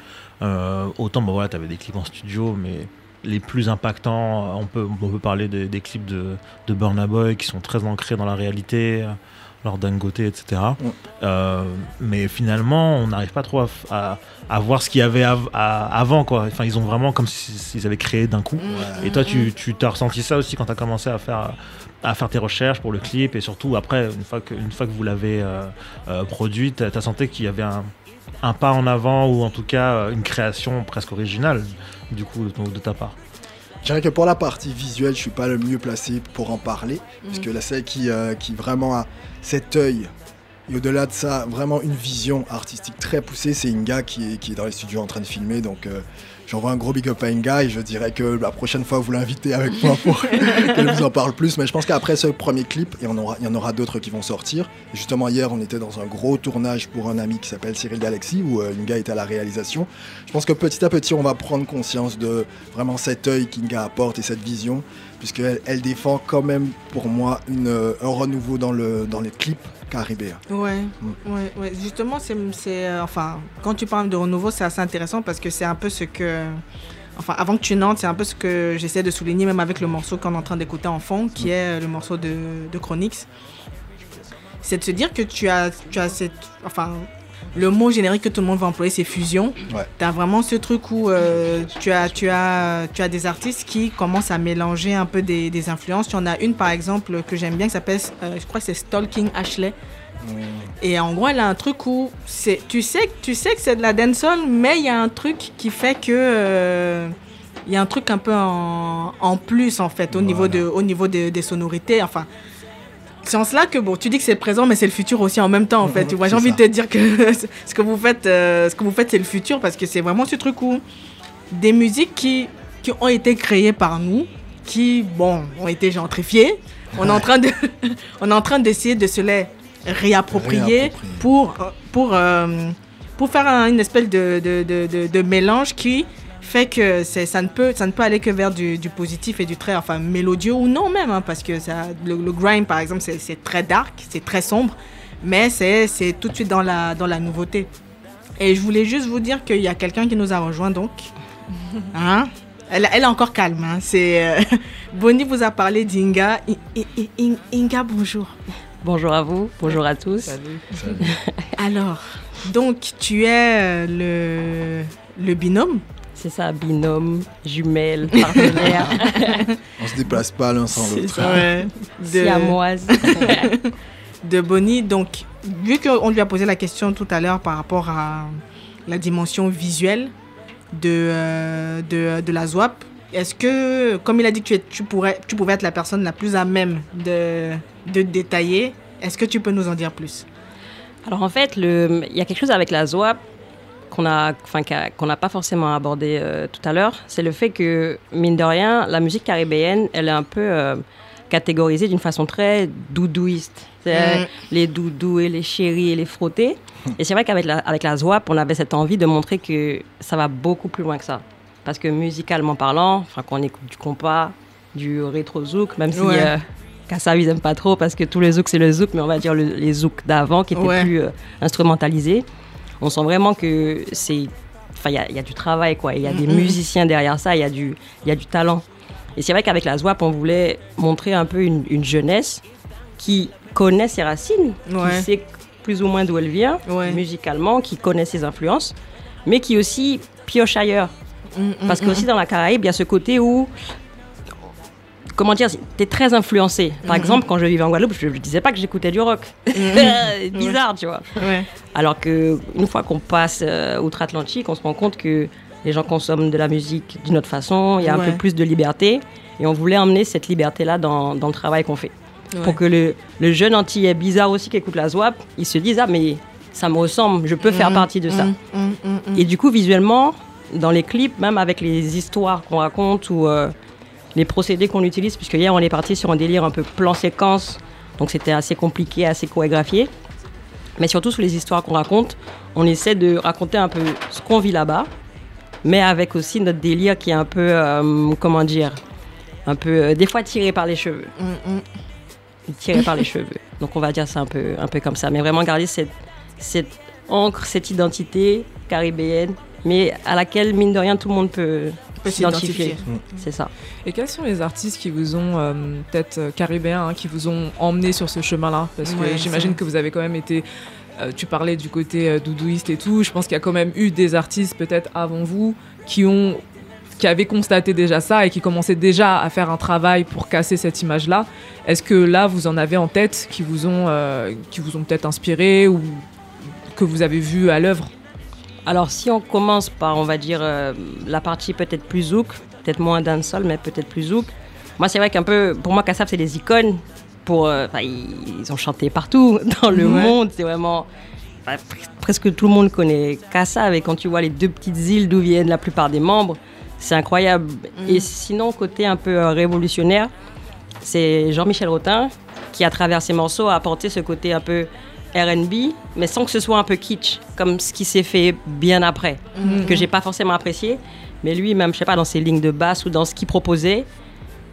autant, bah voilà, tu avais des clips en studio, mais les plus impactants, on peut, on peut parler des, des clips de, de Burna Boy qui sont très ancrés dans la réalité leur Dangote, etc. Euh, mais finalement, on n'arrive pas trop à, voir ce qu'il y avait avant. Quoi. Enfin, ils ont vraiment comme s'ils avaient créé d'un coup. Et toi, tu, tu as ressenti ça aussi quand tu as commencé à faire, à faire tes recherches pour le clip et surtout après, une fois que, une fois que vous l'avez euh, euh, produit, tu as, senti qu'il y avait un, un, pas en avant ou en tout cas une création presque originale du coup de, de ta part? Je dirais que pour la partie visuelle, je suis pas le mieux placé pour en parler, parce que la celle qui, qui vraiment a cet œil et au-delà de ça, vraiment une vision artistique très poussée. C'est Inga qui est, qui est dans les studios en train de filmer. Donc euh, j'envoie un gros big up à Inga et je dirais que la prochaine fois, vous l'invitez avec moi pour qu'elle vous en parle plus. Mais je pense qu'après ce premier clip, il y en aura, d'autres qui vont sortir. justement, hier, on était dans un gros tournage pour un ami qui s'appelle Cyril Galaxy où euh, Inga était à la réalisation. Je pense que petit à petit, on va prendre conscience de vraiment cet œil qu'Inga apporte et cette vision puisqu'elle elle défend quand même pour moi une, un renouveau dans, le, dans les clips caribéens. Ouais, mm. ouais, ouais, justement, c'est, euh, enfin, quand tu parles de renouveau, c'est assez intéressant parce que c'est un peu ce que, enfin, avant que tu n'entres, c'est un peu ce que j'essaie de souligner, même avec le morceau qu'on est en train d'écouter en fond, qui mm. est le morceau de, de Chronix. C'est de se dire que tu as, tu as cette, enfin, le mot générique que tout le monde va employer, c'est fusion. Tu as vraiment ce truc où euh, tu, as, tu, as, tu as des artistes qui commencent à mélanger un peu des, des influences. Tu en as une, par exemple, que j'aime bien, qui s'appelle, euh, je crois que c'est Stalking Ashley. Mm. Et en gros, elle a un truc où c'est, tu sais, tu sais que c'est de la dancehall, mais il y a un truc qui fait que euh, il y a un truc un peu en, en plus en fait au niveau de, au niveau des sonorités. Enfin, c'est en cela que bon, tu dis que c'est le présent, mais c'est le futur aussi en même temps, en fait. Tu vois, j'ai envie de te dire que ce que vous faites, euh, ce que vous faites, c'est le futur parce que c'est vraiment ce truc où des musiques qui, qui ont été créées par nous, qui bon, ont été gentrifiées. On est en train de, on est en train d'essayer de se les réapproprier, pour pour euh, pour faire une espèce de, de, de, de mélange qui fait que ça ne, peut, ça ne peut aller que vers du, positif et du très enfin, mélodieux ou non même, hein, parce que ça, le, grime, par exemple, c'est très dark, c'est très sombre, mais c'est tout de suite dans la, dans la nouveauté. Et je voulais juste vous dire qu'il y a quelqu'un qui nous a rejoint, donc. Hein? Elle, elle, est encore calme. Hein. C'est euh, Bonnie vous a parlé d'Inga. Inga, bonjour. Bonjour à vous, bonjour à tous. Salut. Alors, donc tu es euh, le, le binôme c'est ça, binôme, jumelle, partenaire. On se déplace pas l'un sans l'autre. Ouais. De... Siamoise. de Bonnie. Donc, vu qu'on lui a posé la question tout à l'heure par rapport à la dimension visuelle de, euh, de, de, la ZWAP, est-ce que, comme il a dit que tu, tu, pourrais, tu pouvais être la personne la plus à même de, de détailler, est-ce que tu peux nous en dire plus? Alors en fait, il y a quelque chose avec la ZWAP qu'on a, enfin, qu'on n'a pas forcément abordé euh, tout à l'heure, c'est le fait que, mine de rien, la musique caribéenne, elle est un peu euh, catégorisée d'une façon très doudouiste. Mm. Les doudous et les chéris et les frottés. Et c'est vrai qu'avec la, avec la ZWAP, on avait cette envie de montrer que ça va beaucoup plus loin que ça. Parce que musicalement parlant, enfin, qu'on écoute du compas, du rétro zouk, même si ouais. euh, Kassav, ils n'aiment pas trop parce que tous les zouks, c'est le zouk, mais on va dire les zouks d'avant qui étaient plus euh, instrumentalisés on sent vraiment que c'est. Enfin, il y, a du travail, quoi. Il y a des musiciens derrière ça, il y, a du, y a du talent. Et c'est vrai qu'avec la ZWAP, on voulait montrer un peu une, jeunesse qui connaît ses racines, qui sait plus ou moins d'où elle vient, musicalement, qui connaît ses influences, mais qui aussi pioche ailleurs. Mm, mm, Parce qu'aussi mm. dans la Caraïbe, il y a ce côté où comment dire, tu es très influencé. Par mhm. exemple, quand je vivais en Guadeloupe, je ne disais pas que j'écoutais du rock. Mhm. Bizarre, tu vois. Alors que une fois qu'on passe euh, outre-Atlantique, on se rend compte que les gens consomment de la musique d'une autre façon, il y a un peu plus de liberté. Et on voulait emmener cette liberté-là dans, dans, le travail qu'on fait. Pour que le, le jeune antillais bizarre aussi qui écoute la ZWAP, il se dise Ah, mais ça me ressemble, je peux faire mhm. partie de ça. Et du coup, visuellement, dans les clips, même avec les histoires qu'on raconte ou. Euh, les procédés qu'on utilise, puisque hier on est parti sur un délire un peu plan-séquence, donc c'était assez compliqué, assez chorégraphié. Mais surtout sur les histoires qu'on raconte, on essaie de raconter un peu ce qu'on vit là-bas, mais avec aussi notre délire qui est un peu, euh, comment dire, un peu, euh, des fois tiré par les cheveux. Mm, mm. Tiré par les cheveux. Donc on va dire ça un peu, un peu comme ça. Mais vraiment garder cette, cette encre, cette identité caribéenne, mais à laquelle, mine de rien, tout le monde peut, Peut s'identifier. s'identifier. C'est ça. Et quels sont les artistes qui vous ont, euh, peut-être euh, caribéens, hein, qui vous ont emmené sur ce chemin-là? Parce que Ouais, j'imagine que vous avez quand même été. euh, tu parlais du côté euh, doudouiste et tout. Je pense qu'il y a quand même eu des artistes, peut-être avant vous, qui ont qui avaient constaté déjà ça et qui commençaient déjà à faire un travail pour casser cette image-là. Est-ce que là, vous en avez en tête qui vous ont, euh, qui vous ont peut-être inspiré ou que vous avez vu à l'œuvre? Alors, si on commence par, on va dire, euh, la partie peut-être plus zouk, peut-être moins dancehall, mais peut-être plus zouk. Moi, c'est vrai qu'un peu, pour moi, Kassab, c'est des icônes. Pour, euh, ils, ont chanté partout dans le Ouais. monde. C'est vraiment. presque tout le monde connaît Kassab. Et quand tu vois les deux petites îles d'où viennent la plupart des membres, c'est incroyable. Et sinon, côté un peu euh, révolutionnaire, c'est Jean-Michel Rotin qui, à travers ses morceaux, a apporté ce côté un peu RB, mais sans que ce soit un peu kitsch, comme ce qui s'est fait bien après, que j'ai pas forcément apprécié. Mais lui, même, je sais pas, dans ses lignes de basse ou dans ce qu'il proposait,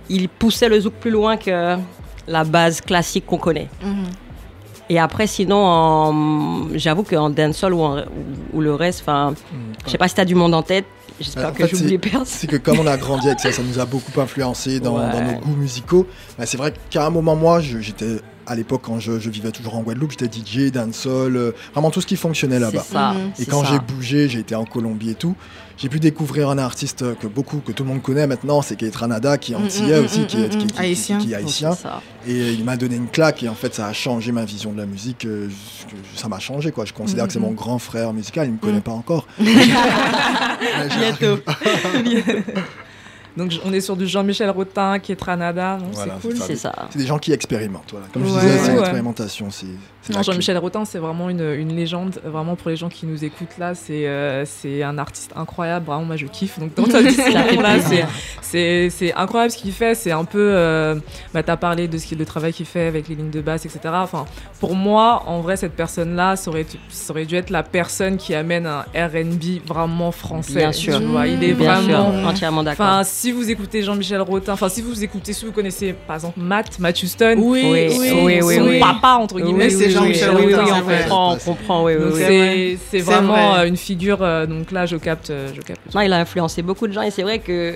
il poussait le zouk plus loin que la base classique qu'on connaît. Mhm. Et après, sinon, j'avoue qu'en dancehall ou, en- ou, ou le reste, enfin, je sais pas si tu as du monde en tête, j'espère en que j'oublie personne. C'est que comme on a grandi avec ça, ça nous a beaucoup influencé dans, Ouais. dans nos goûts musicaux. Bah, c'est vrai qu'à un moment, moi, j'étais à l'époque quand je, je vivais toujours en Guadeloupe, j'étais DJ, dancehall, euh, vraiment tout ce qui fonctionnait là-bas. Mhm. Et quand j'ai bougé, j'ai été en Colombie et tout, j'ai pu découvrir un artiste que beaucoup, que tout le monde connaît maintenant, c'est Keith Ranada, qui est Mm, antillais mm, aussi, mm, qui est, qui- qui- haïtien. qui est haïtien. ça. Et il m'a donné une claque et en fait ça a changé ma vision de la musique. euh, je- ça m'a changé quoi. Je considère que c'est mon grand frère musical. Il me connaît pas encore. J'arrive. Donc on est sur du Jean-Michel Rotin, qui est Tranada. Voilà, c'est cool. c'est ça. C'est des gens qui expérimentent. Voilà. Comme je disais, c'est Ouais. l'expérimentation. Non, clé. Jean-Michel Rotin, c'est vraiment une, une légende. Vraiment, pour les gens qui nous écoutent là, c'est euh, c'est un artiste incroyable. Vraiment, moi, je kiffe. Donc, dans ta là, c'est incroyable ce qu'il fait. C'est un peu. Euh, bah, T'as parlé de ce qu'il- le travail qu'il fait avec les lignes de basse, etc. Enfin, pour moi, en vrai, cette personne-là, ça aurait, ça aurait dû être la personne qui amène un RB vraiment français. Bien sûr. Tu vois, il est Bien vraiment. sûr, entièrement d'accord. Enfin, si vous écoutez Jean-Michel Rotin, enfin, si vous écoutez, si vous connaissez par exemple Matt, Matt Houston, Oui, Oui, oui, oui, oui, son oui. papa, entre guillemets, Jean-Michel oui, on comprend, on comprend, oui, oui, Donc oui. c'est vraiment vrai. euh, une figure. euh, donc là, je capte, euh, je capte. Non, il a influencé beaucoup de gens et c'est vrai que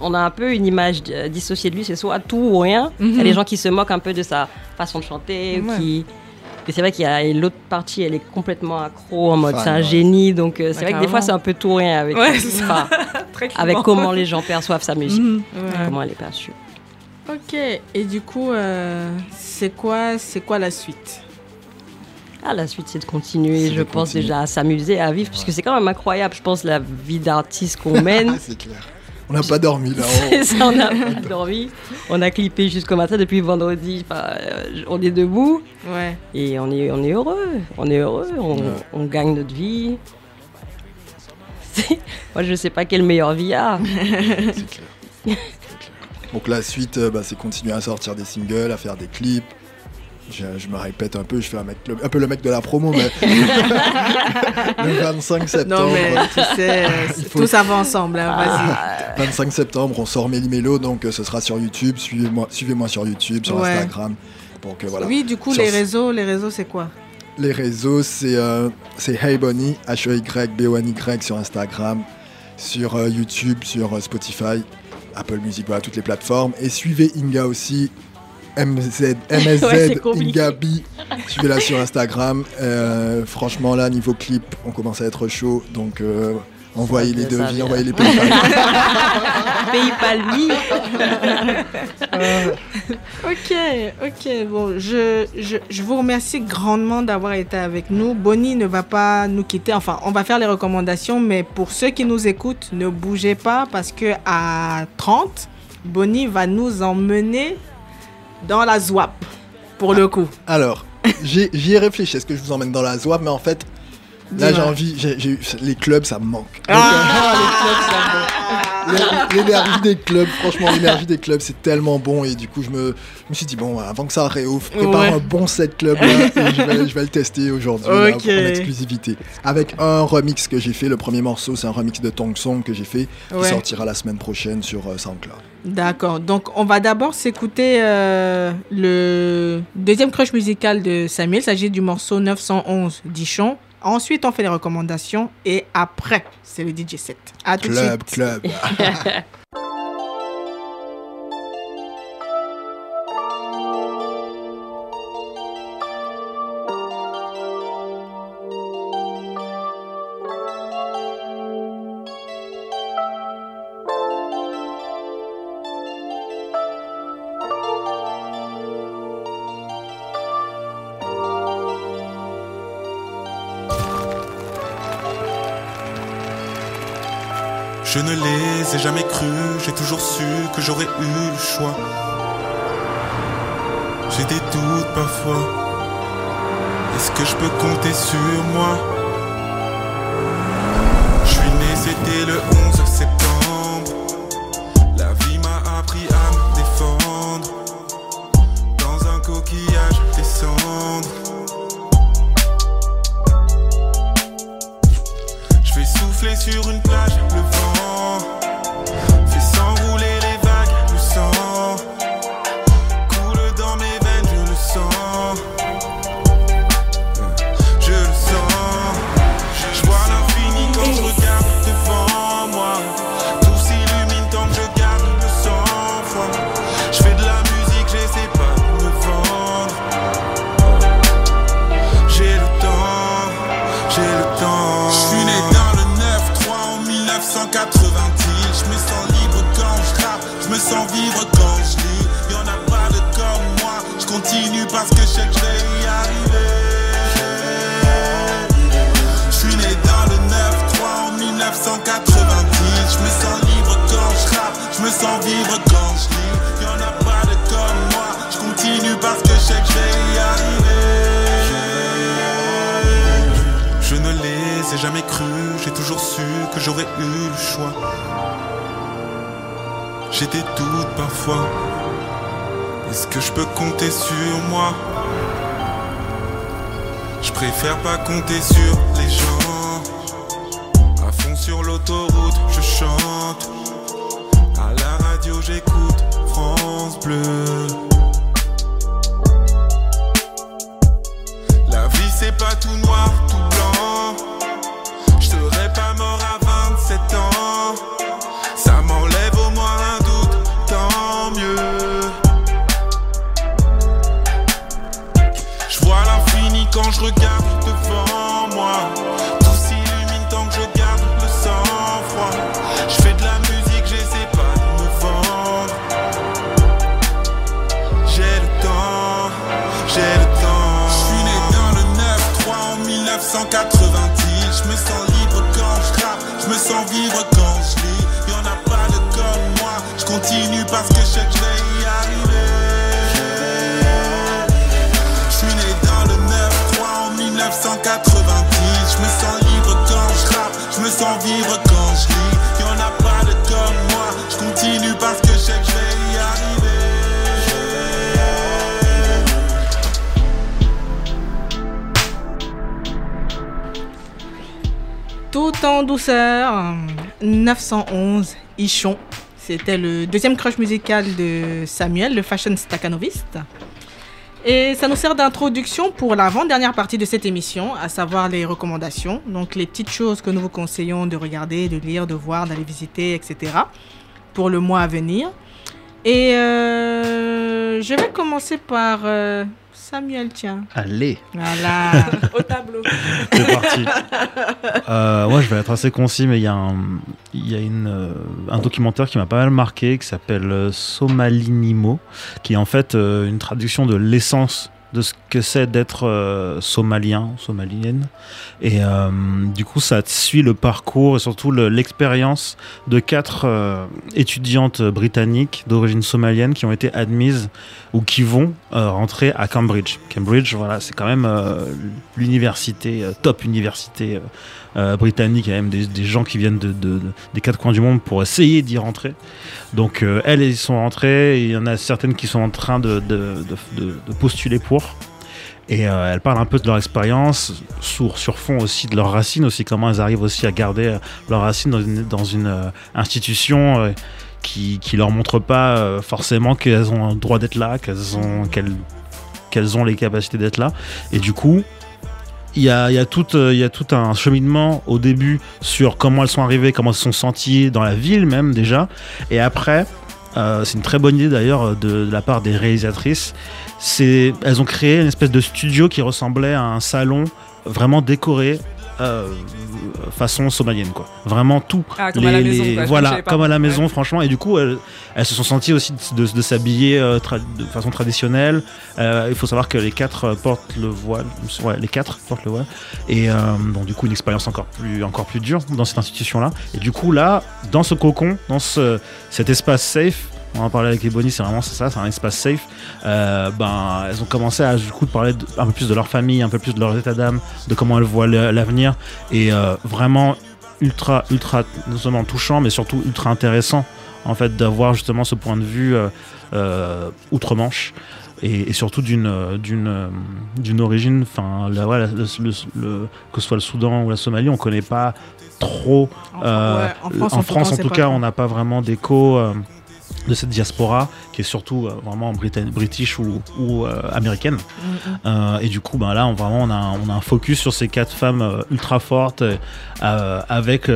on a un peu une image dissociée de lui, c'est soit tout ou rien. Il y a Mhm. des gens qui se moquent un peu de sa façon de chanter, Ouais. qui et c'est vrai qu'il y a l'autre partie, elle est complètement accro en mode c'est un ouais. génie, donc c'est vrai que des fois c'est un peu tout ou rien avec, Ouais, enfin, avec comment les gens perçoivent sa musique, Mhm. comment elle est perçue. Ok, et du coup, euh, c'est quoi, c'est quoi la suite? Ah, la suite, c'est de continuer, je de pense continuer. déjà à s'amuser, à vivre, puisque c'est quand même incroyable, je pense, la vie d'artiste qu'on mène. C'est clair. On n'a pas dormi là. C'est ça, on a pas dormi. On a clippé jusqu'au matin depuis vendredi. Enfin, euh, on est debout Ouais. et on est, on est heureux. On est heureux. On, Ouais. on gagne notre vie. C'est- Moi, je sais pas quelle meilleure vie a. C'est clair. C'est clair. Donc la suite, euh, bah, c'est continuer à sortir des singles, à faire des clips. Je, je me répète un peu, je fais un, mec, le- un peu le mec de la promo, mais le 25 septembre. Non, mais tu sais, euh, faut- tout ça va ensemble, hein, Ah, 25 septembre, on sort Méli-Mélo, donc euh, ce sera sur YouTube. Suivez-moi suivez sur YouTube, sur Ouais. Instagram. Donc euh, voilà. Oui, du coup, Sur- les réseaux, les réseaux, c'est quoi? Les réseaux, c'est euh, c'est Hey Bonnie, H-E-Y-B-O-N-Y sur Instagram, sur euh, YouTube, sur euh, Spotify, Apple Music, voilà, toutes les plateformes. Et suivez Inga aussi, MZ, MSZ Ouais, c'est compliqué. Inga B. Suivez-la sur Instagram. Euh, franchement, là, niveau clip, on commence à être chaud. Donc, euh, envoyez Ça les devis, envoyez les PayPal. PayPal, oui. Ok, ok. Bon, je, je, je vous remercie grandement d'avoir été avec nous. Bonnie ne va pas nous quitter. Enfin, on va faire les recommandations, mais pour ceux qui nous écoutent, ne bougez pas parce que à 30, Bonnie va nous emmener dans la ZWAP pour le coup. Alors, j'ai- j'y ai réfléchi. Est-ce que je vous emmène dans la ZWAP Mais en fait, là, j'ai envie. les clubs, ça me manque. Donc, Ah, les clubs, ça va. L'énergie des clubs, franchement, l'énergie des clubs, c'est tellement bon. Et du coup, je me, me suis dit, bon, avant que ça réouvre, prépare un bon set club là, et je, vais, je vais le tester aujourd'hui en exclusivité. Avec un remix que j'ai fait. Le premier morceau, c'est un remix de Tong Song que j'ai fait, qui sortira la semaine prochaine sur euh, SoundCloud. D'accord. Donc, on va d'abord s'écouter euh, le deuxième crush musical de Samuel. Il s'agit du morceau 911 d'Ichon. Ensuite, on fait les recommandations et après, c'est le DJ set. À tout club, de suite. Club, Je jamais crus, j'ai toujours su que j'aurais eu le choix. J'ai des doutes parfois. Est-ce que je peux compter sur moi? Je suis né, c'était le 11 septembre. En douceur, 911, Ichon. C'était le deuxième crush musical de Samuel, le fashion staccanoviste. Et ça nous sert d'introduction pour l'avant-dernière partie de cette émission, à savoir les recommandations. Donc les petites choses que nous vous conseillons de regarder, de lire, de voir, d'aller visiter, etc. pour le mois à venir. Et euh, je vais commencer par euh, Samuel, tiens. Allez. Voilà. Au tableau. C'est parti. Euh, moi, je vais être assez concis, mais il y a, un, il y a une, euh, un documentaire qui m'a pas mal marqué, qui s'appelle euh, Somalinimo, qui est en fait euh, une traduction de l'essence de ce que c'est d'être euh, somalien, somalienne. Et euh, du coup, ça suit le parcours et surtout l'expérience de quatre euh, étudiantes britanniques d'origine somalienne qui ont été admises ou qui vont rentrer à Cambridge. Cambridge, voilà, c'est quand même l'université, top université britannique. Il y a même des, gens qui viennent de, des quatre coins du monde pour essayer d'y rentrer. Donc, elles, elles y sont rentrées. il y en a certaines qui sont en train de, postuler pour. Et euh, elles parlent un peu de leur expérience, sur, sur fond aussi de leurs racines, aussi comment elles arrivent aussi à garder euh, leurs racines dans une, euh, institution qui, qui leur montre pas forcément qu'elles ont le droit d'être là, qu'elles ont les capacités d'être là. Et du coup, il y a, tout, un cheminement au début sur comment elles sont arrivées, comment elles se sont senties dans la ville même déjà. Et après, c'est une très bonne idée d'ailleurs de, de, la part des réalisatrices elles ont créé une espèce de studio qui ressemblait à un salon vraiment décoré euh, façon somalienne quoi. Vraiment tout. Ah, comme à la maison, voilà comme à la maison franchement. Et du coup elles, se sont senties aussi de, s'habiller euh, de façon traditionnelle. Euh, il faut savoir que les quatre portent le voile ouais, les quatre portent le voile. Et bon du coup une expérience encore plus encore plus dure dans cette institution là et du coup là dans ce cocon dans ce, cet espace safe on en parlait avec les Bonnie, c'est vraiment ça, c'est un espace safe. Euh, ben, elles ont commencé à du coup parler un peu plus de leur famille, un peu plus de leur état d'âme, de comment elles voient l'avenir, et euh, vraiment ultra, ultra, non seulement touchant, mais surtout ultra intéressant en fait d'avoir justement ce point de vue euh, outre-Manche. Et, surtout d'une d'une d'une origine enfin le, que ce soit le Soudan ou la Somalie on connaît pas trop en, France, en, tout cas on n'a pas vraiment d'écho de cette diaspora qui est surtout euh, vraiment british ou, euh, américaine. Mm-hmm. Euh, et du coup, ben là, on, vraiment, on a, on a un focus sur ces quatre femmes ultra fortes avec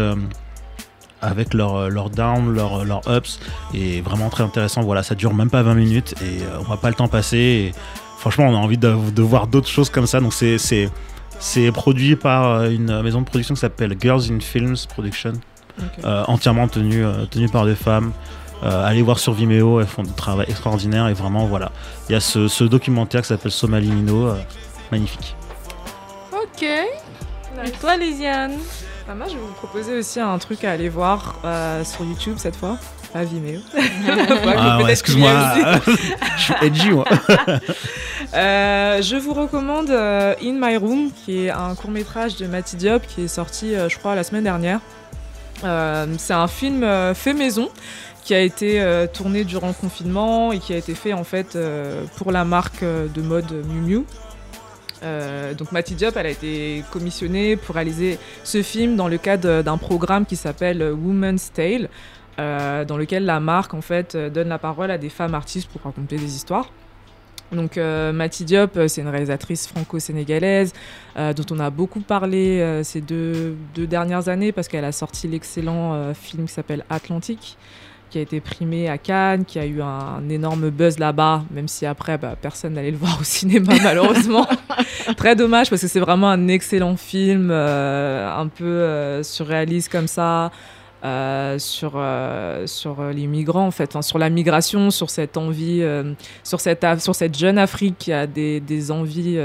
avec leur, leur down, leur, leur ups, et vraiment très intéressant. Voilà, ça dure même pas 20 minutes et on va pas le temps passer. Et franchement, on a envie de, de voir d'autres choses comme ça. Donc c'est c'est produit par une maison de production qui s'appelle Girls in Films Production, entièrement tenue, tenue par des femmes. Euh, allez voir sur Vimeo, elles font du travail extraordinaire et vraiment voilà. Il y a ce, documentaire qui s'appelle Somali Mino, euh, magnifique. Ok. Et toi, Lisiane bah, Moi, je vais vous proposer aussi un truc à aller voir euh, sur YouTube cette fois. Pas Vimeo. ah excuse-moi. je suis edgy, moi. je vous recommande In My Room, qui est un court métrage de Matty Diop qui est sorti, je crois, la semaine dernière. c'est un film fait maison qui a été euh, tourné durant le confinement et qui a été fait en fait euh, pour la marque euh, de mode Miu Miu. donc Matty Diop, elle a été commissionnée pour réaliser ce film dans le cadre d'un programme qui s'appelle Woman's Tale, dans lequel la marque en fait donne la parole à des femmes artistes pour raconter des histoires. Donc Matty Diop, c'est une réalisatrice franco-sénégalaise dont on a beaucoup parlé ces deux, deux, dernières années parce qu'elle a sorti l'excellent film qui s'appelle Atlantique qui a été primé à Cannes, qui a eu un, énorme buzz là-bas, même si après, bah, personne n'allait le voir au cinéma, malheureusement. Très dommage, parce que c'est vraiment un excellent film, euh, un peu euh, surréaliste comme ça. Euh, sur, sur les migrants, en fait, sur la migration, sur cette envie, sur, cette, sur cette jeune Afrique qui a des, des envies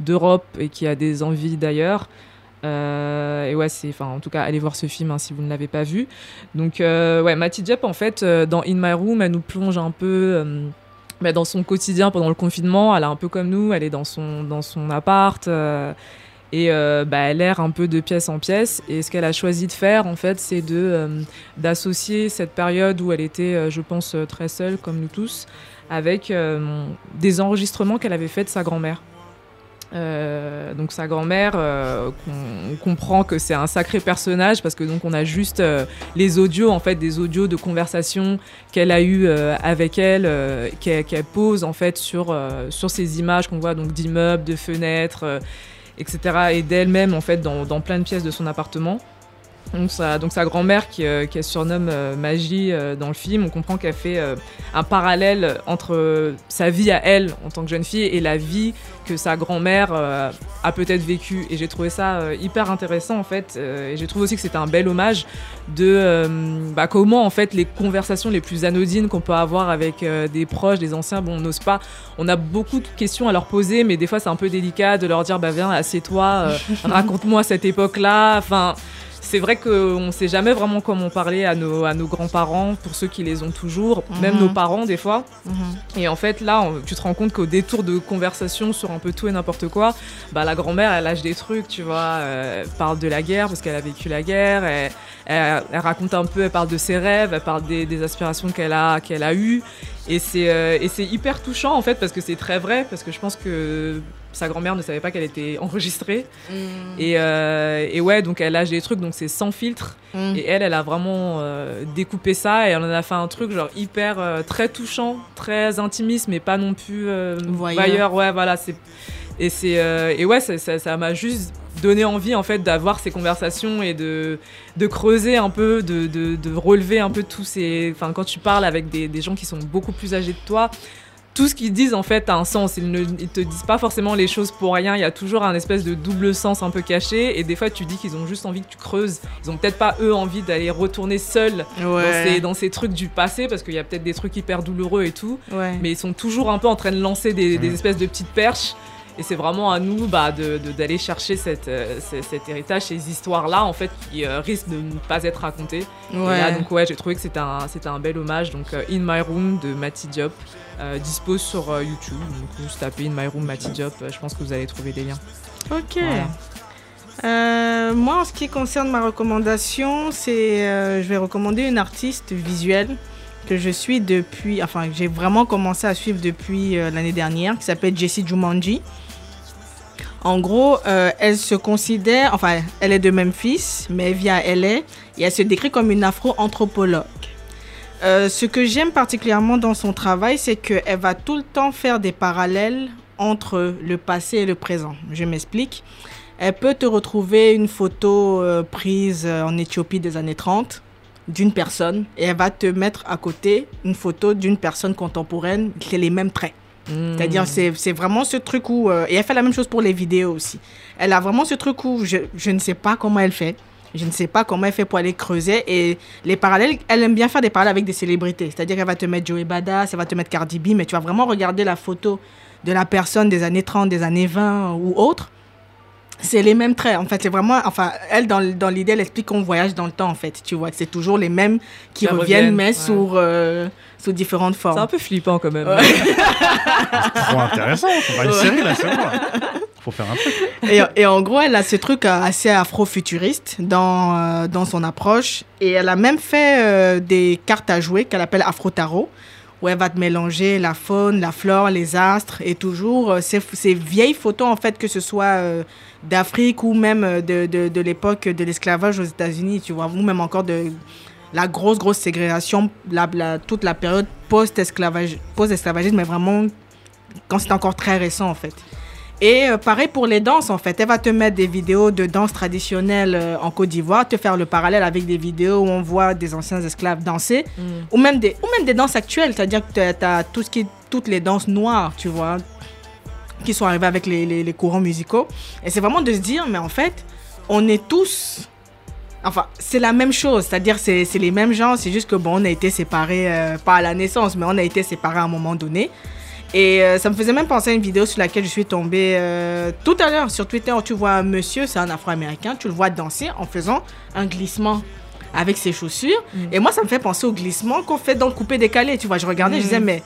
d'Europe et qui a des envies d'ailleurs. Euh, et ouais, c'est, enfin, en tout cas, allez voir ce film hein, si vous ne l'avez pas vu. Donc, euh, ouais, Matty Diop, en fait, euh, dans In My Room, elle nous plonge un peu bah, dans son quotidien pendant le confinement. Elle est un peu comme nous, elle est dans son, dans son appart. et bah, elle erre un peu de pièce en pièce. Et ce qu'elle a choisi de faire, en fait, c'est de, d'associer cette période où elle était, je pense, très seule, comme nous tous, avec des enregistrements qu'elle avait fait de sa grand-mère. Euh, donc sa grand-mère, euh, on, comprend que c'est un sacré personnage parce que donc on a juste euh, les audios en fait des audios de conversation qu'elle a eu avec elle, qu'elle pose en fait sur sur ces images qu'on voit donc d'immeubles, de fenêtres, etc. et d'elle-même en fait dans, dans, plein de pièces de son appartement. Donc sa, donc sa grand-mère qui, euh, qu'elle surnomme euh, Magie euh, dans le film, on comprend qu'elle fait euh, un parallèle entre sa vie à elle en tant que jeune fille et la vie que sa grand-mère a peut-être vécue. Et j'ai trouvé ça hyper intéressant en fait. et j'ai trouvé aussi que c'était un bel hommage de bah, comment en fait les conversations les plus anodines qu'on peut avoir avec des proches, des anciens, bon on n'ose pas. On a beaucoup de questions à leur poser, mais des fois c'est un peu délicat de leur dire bah viens assieds-toi, raconte-moi cette époque-là. Enfin c'est vrai qu'on ne sait jamais vraiment comment parler à nos, à nos grands-parents, pour ceux qui les ont toujours, même Mhm. nos parents des fois. Mhm. Et en fait, là, on- tu te rends compte qu'au détour de conversation sur un peu tout et n'importe quoi, bah, la grand-mère, elle lâche des trucs, tu vois. Elle parle de la guerre parce qu'elle a vécu la guerre. Elle, elle- elle raconte un peu, elle parle de ses rêves, elle parle des, des aspirations qu'elle a, qu'elle a eues. Et c'est euh, et c'est hyper touchant, en fait, parce que c'est très vrai, parce que je pense que sa grand-mère ne savait pas qu'elle était enregistrée. Et, euh, et ouais, donc elle lâche des trucs, donc c'est sans filtre. Mm. Et elle, elle a vraiment euh, découpé ça et elle en a fait un truc genre hyper euh, très touchant, très intimiste, mais pas non plus Voyeur. Ouais, voilà. C'est et c'est et ouais, ça- ça ça m'a juste donné envie en fait d'avoir ces conversations et de de creuser un peu, de, de, de relever un peu tous ces. Enfin, quand tu parles avec des, des gens qui sont beaucoup plus âgés que toi. Tout ce qu'ils disent en fait a un sens. Ils ne ils te disent pas forcément les choses pour rien. Il y a toujours un espèce de double sens un peu caché. Et des fois, tu dis qu'ils ont juste envie que tu creuses. Ils ont peut-être pas eux envie d'aller retourner seuls dans, ces, dans ces trucs du passé parce qu'il y a peut-être des trucs hyper douloureux et tout. Ouais. Mais ils sont toujours un peu en train de lancer des, des espèces de petites perches. Et c'est vraiment à nous bah, de- de- d'aller chercher cette, euh, ce- cet héritage, ces histoires-là, en fait, qui euh, risquent de ne pas être racontées. Et Ouais. là, donc, ouais, j'ai trouvé que c'était un, un bel hommage. Donc, euh, In My Room de Matty Diop, dispose sur YouTube. Donc, juste tapez In My Room Matty Diop, je pense que vous allez trouver des liens. Ok. Voilà. Euh, moi, en ce qui concerne ma recommandation, c'est euh, je vais recommander une artiste visuelle que je suis depuis, enfin, que j'ai vraiment commencé à suivre depuis euh, l'année dernière, qui s'appelle Jessie Jumanji. En gros, euh, elle se considère, enfin, elle est de Memphis, mais elle vit à LA et elle se décrit comme une afro-anthropologue. Euh, ce que j'aime particulièrement dans son travail, c'est qu'elle va tout le temps faire des parallèles entre le passé et le présent. Je m'explique. Elle peut te retrouver une photo prise en Éthiopie des années 30 d'une personne et elle va te mettre à côté une photo d'une personne contemporaine qui a les mêmes traits. Mm. C'est-à-dire, c'est c'est vraiment ce truc où. euh, et elle fait la même chose pour les vidéos aussi. Elle a vraiment ce truc où je, je ne sais pas comment elle fait. Je ne sais pas comment elle fait pour aller creuser. Et les parallèles, elle aime bien faire des parallèles avec des célébrités. C'est-à-dire qu'elle va te mettre Joey Badass, elle va te mettre Cardi B, mais tu vas vraiment regarder la photo de la personne des années 30, des années 20 ou autres. C'est les mêmes traits. En fait, c'est vraiment. Enfin, elle, dans, dans l'idée, elle explique qu'on voyage dans le temps, en fait. Tu vois, que c'est toujours les mêmes qui reviennent, reviennent, mais ouais. sous, euh, sous différentes formes. C'est un peu flippant quand même. Ouais. Trop intéressant. Faut faire une Ouais. série là, c'est. Faut faire un truc. Et, et en gros, elle a ce truc euh, assez afro-futuriste dans, euh, dans son approche. Et elle a même fait euh, des cartes à jouer qu'elle appelle Afro-Tarot, où elle va te mélanger la faune, la flore, les astres, et toujours euh, ces, ces vieilles photos, en fait, que ce soit euh, d'Afrique ou même euh, de, de, l'époque de l'esclavage aux États-Unis, tu vois, ou même encore de la grosse, grosse ségrégation, toute la période post-esclavage, post-esclavagisme, mais vraiment quand c'est encore très récent, en fait. Et euh, pareil pour les danses, en fait. Elle va te mettre des vidéos de danse traditionnelle euh, en Côte d'Ivoire, te faire le parallèle avec des vidéos où on voit des anciens esclaves danser, Mm. ou, même des, ou même des danses actuelles, c'est-à-dire que tu as, tout ce qui toutes les danses noires, tu vois, qui sont arrivées avec les, les- les courants musicaux. Et c'est vraiment de se dire, mais en fait, on est tous... Enfin, c'est la même chose, c'est-à-dire c'est c'est les mêmes gens, c'est juste que bon, on a été séparés, euh, pas à la naissance, mais on a été séparés à un moment donné. Et euh, ça me faisait même penser à une vidéo sur laquelle je suis tombée euh, tout à l'heure sur Twitter. où Tu vois un monsieur, c'est un afro-américain, tu le vois danser en faisant un glissement avec ses chaussures. Mm. Et moi, ça me fait penser au glissement qu'on fait dans le coupé-décalé. Tu vois, je regardais, je Mm. disais, mais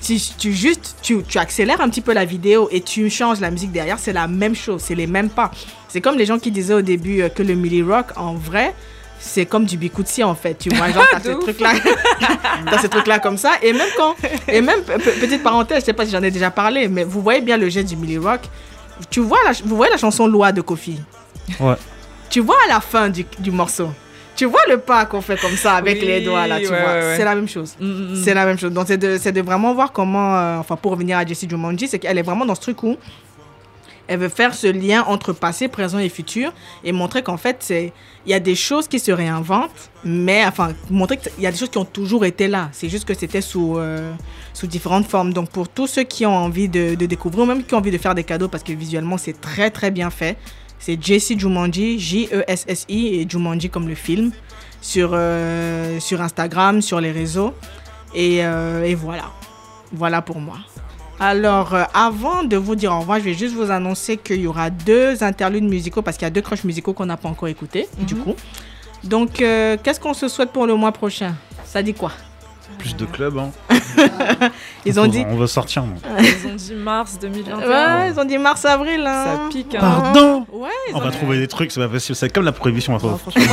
si tu juste, tu, tu accélères un petit peu la vidéo et tu changes la musique derrière, c'est la même chose, c'est les mêmes pas. C'est comme les gens qui disaient au début euh, que le Millie Rock, en vrai, c'est comme du bikutsi en fait, tu vois, genre t'as ce ouf. truc-là, t'as ce truc-là comme ça, et même quand, et même, pe- pe- petite parenthèse, je sais pas si j'en ai déjà parlé, mais vous voyez bien le jet du Millie Rock, tu vois la, vous voyez la chanson Loi de Kofi, Ouais. tu vois à la fin du, du morceau, tu vois le pas qu'on fait comme ça avec Oui, les doigts là, tu ouais, vois, ouais, c'est la même chose. Mm, mm, mm. C'est la même chose. Donc, c'est de, c'est de vraiment voir comment. euh, enfin, pour revenir à Jessie Jumanji, c'est qu'elle est vraiment dans ce truc où Elle veut faire ce lien entre passé, présent et futur et montrer qu'en fait, il y a des choses qui se réinventent, mais enfin, montrer qu'il y a des choses qui ont toujours été là. C'est juste que c'était sous, euh, différentes formes. Donc, pour tous ceux qui ont envie de, découvrir, ou même qui ont envie de faire des cadeaux, parce que visuellement, c'est très, très bien fait. C'est Jessie Jumanji, J-E-S-S-I, et Jumanji comme le film, sur, euh, Instagram, sur les réseaux. Et, euh, et voilà. Voilà pour moi. Alors, euh, avant de vous dire au revoir, je vais juste vous annoncer qu'il y aura deux interludes musicaux parce qu'il y a deux crushs musicaux qu'on n'a pas encore écoutés, du coup. Donc, euh, qu'est-ce qu'on se souhaite pour le mois prochain? Ça dit quoi? Plus de clubs, hein. Ils ont dit. On veut sortir, moi. Ils ont dit mars 2021. Ouais, ils ont dit mars-avril. Hein. Ça pique. Hein. Pardon Ouais, ils On ont va dit- trouver des trucs, c'est pas possible. C'est comme la prohibition. On va trouver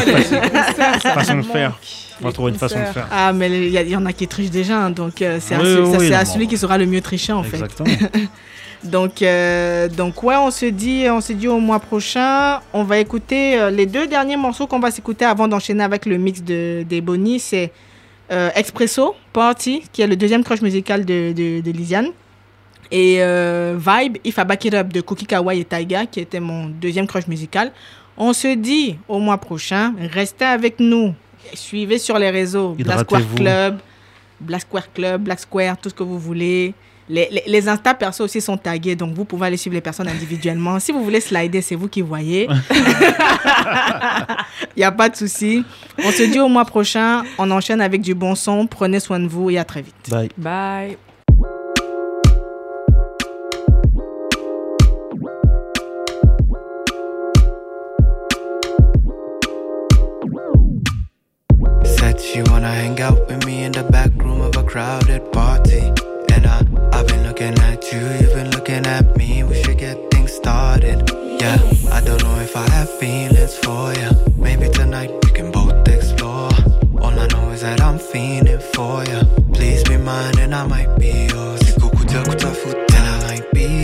façon de faire. on va trouver une façon de faire. Ah, mais il y, y en a qui trichent déjà, hein, donc euh, c'est à, Oui, à celui qui sera le mieux tricher en fait. Exactement. Donc, euh, donc ouais, on se dit, on se dit au mois prochain. On va écouter euh, les deux derniers morceaux qu'on va s'écouter avant d'enchaîner avec le mix de des Bonnie. C'est euh, Expresso Party, qui est le deuxième crush musical de, de, de Lisiane. Et euh, Vibe, If I Back It Up de Cookie Kawaii et Taiga, qui était mon deuxième crush musical. On se dit au mois prochain. Restez avec nous. Suivez sur les réseaux Black Square. Club, Black Square Club, Black Square, tout ce que vous voulez. Les, les, les Insta perso aussi sont tagués, donc vous pouvez aller suivre les personnes individuellement. Si vous voulez slider, c'est vous qui voyez. Il n'y a pas de souci. On se dit au mois prochain. On enchaîne avec du bon son. Prenez soin de vous et à très vite. Bye. Bye. Said she wanna hang out with me in the back room of a crowded party. I've been looking at you, you've been looking at me. We should get things started. Yeah, I don't know if I have feelings for you. Maybe tonight we can both explore. All I know is that I'm feeling for you. Please be mine and I might be yours. Might be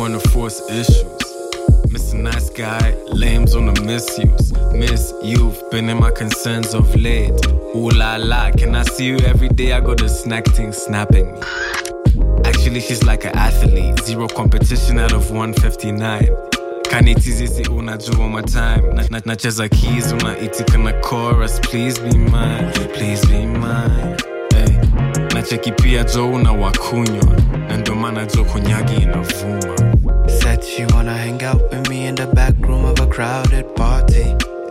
One to force issues. Mr. Nice Guy, lames on the misuse. Miss, you've been in my concerns of late. Ooh la la, can I see you every day? I got the snack thing snapping me. Actually, she's like an athlete. Zero competition out of 159. kanitizisi unajua my time Na- na- keys oh, unaitika na chorus please be mine please be mine hey. nacheki pia jo una wakunywa maana jo konyagi inavuma Said she wanna hang out with me in the back room of a crowded party.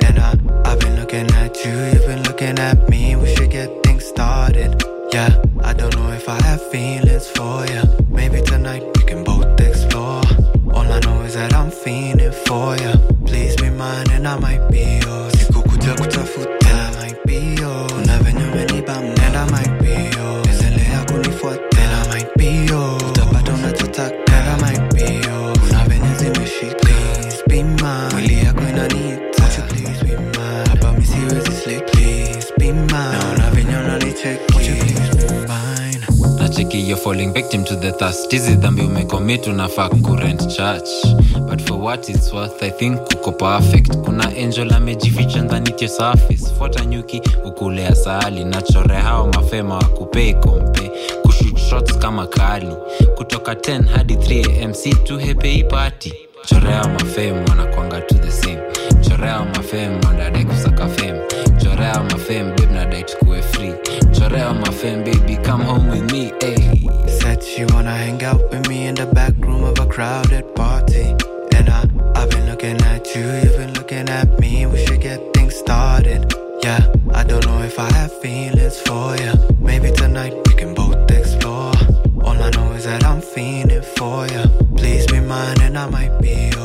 And I, I've been looking at you, you've been looking at me. We should get things started. Yeah, I don't know if I have feelings for you. Maybe tonight we can both explore. All I know is that I'm feeling for you. Please be mine and I might be yours. Sikukuja kutafuta, and I might be yours. Kuna venye umenipa mno, and I might be yours. Nacheki you're falling victim to the thirst. Hizi dhambi umecommit unafaa current church. But for what it's worth i think uko perfect. Kuna angel amejificha ndani your surface. Fuata nyuki ukulea sahali nachore hao mafema wakupei kompe kushut shots kama kali. Kutoka 10 hadi 3 am tu hepei party. Chorea mafem wanakwanga to the same. Chorea mafem wanadai kusaka fame. Chorea mafem baby come home with me hey. Said she wanna hang out with me in the back room of a crowded party. And I, I've been looking at you, you've been looking at me. We should get things started. Yeah, I don't know if I have feelings for you. Maybe tonight we can both explore. All I know is that I'm feeling for you. Please be mine and I might be yours.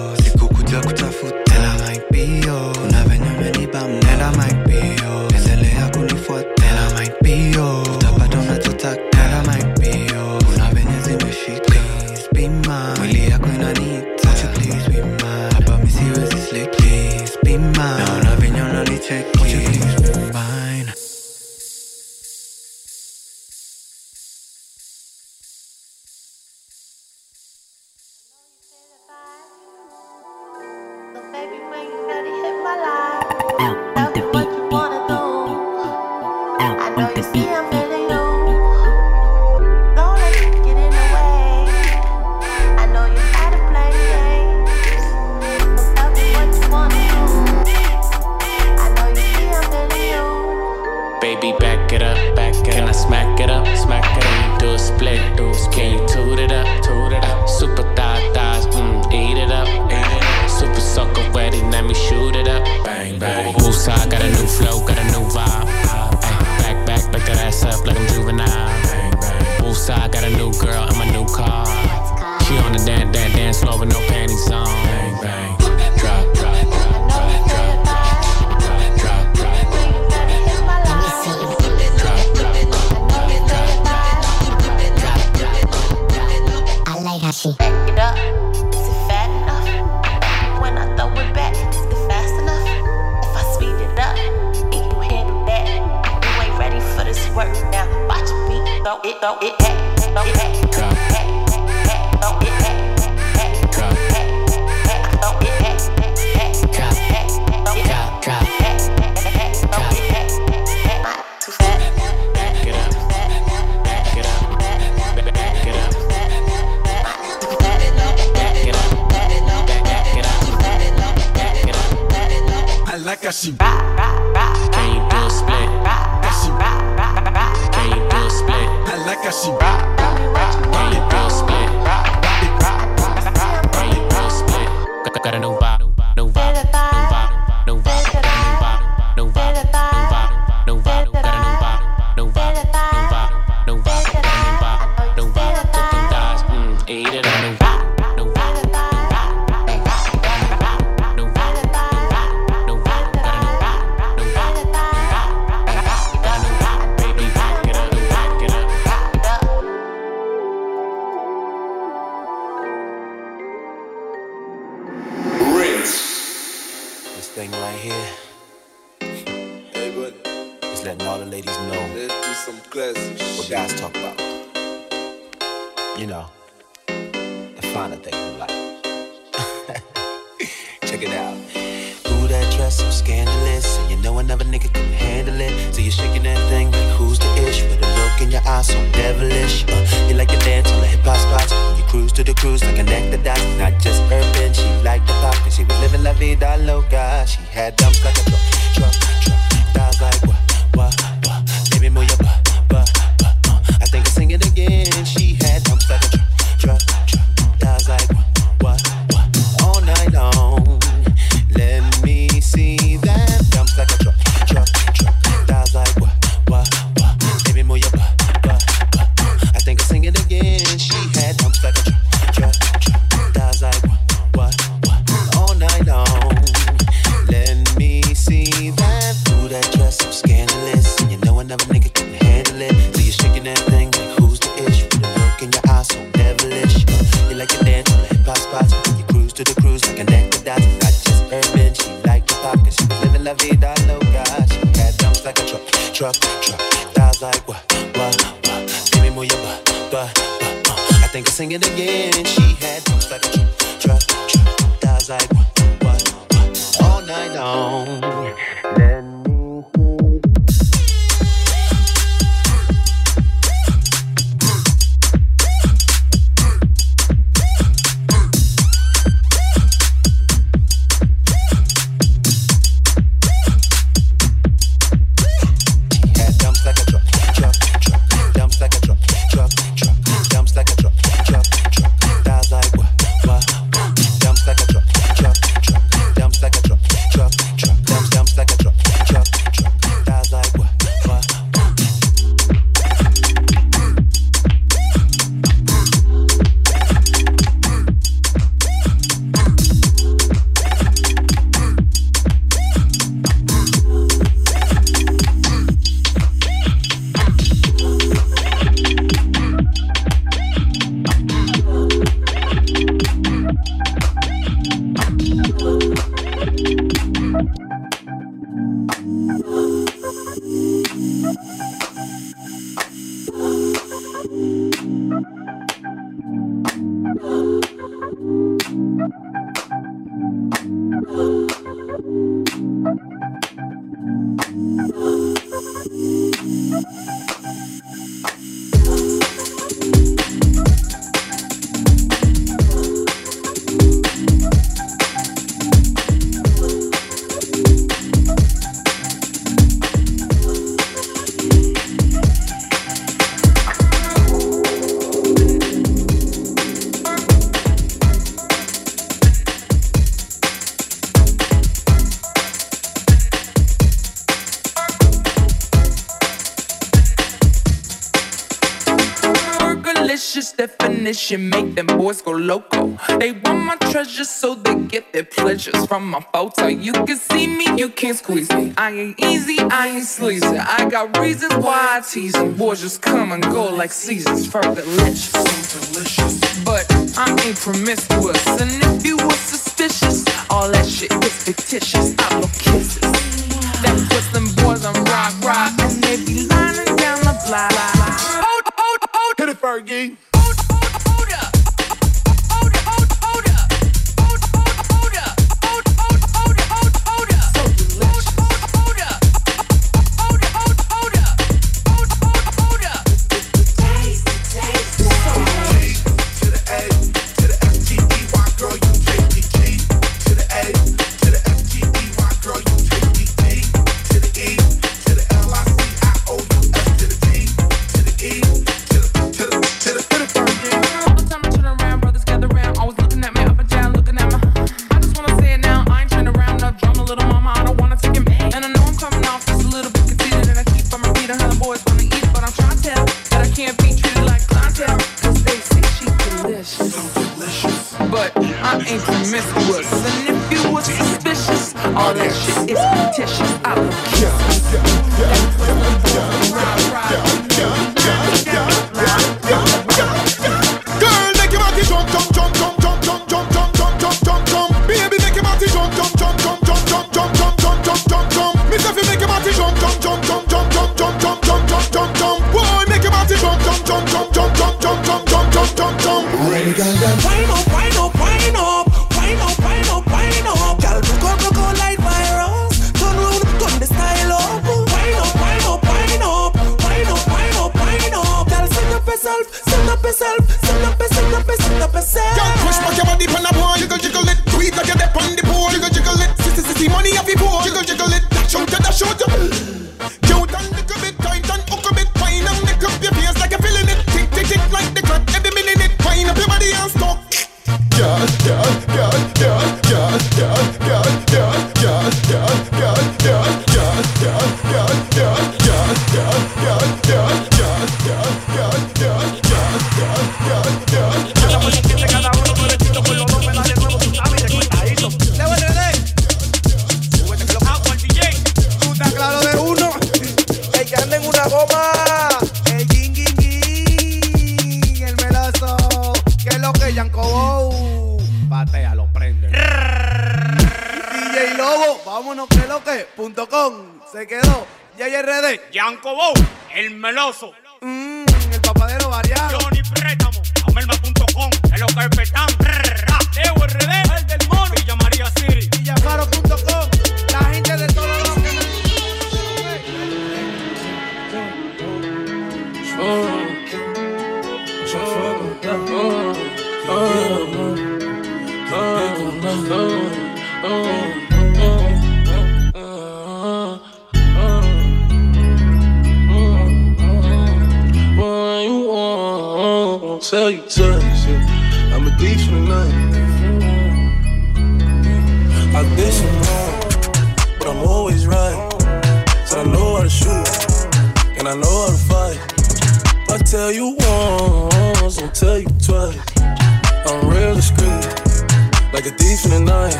From my photo. You can see me, you can't squeeze me. I ain't easy, I ain't sleazy. I got reasons why I tease them. Boys just come and go like seasons. delicious, delicious. But I ain't promiscuous, and if you were suspicious, all that shit is fictitious. I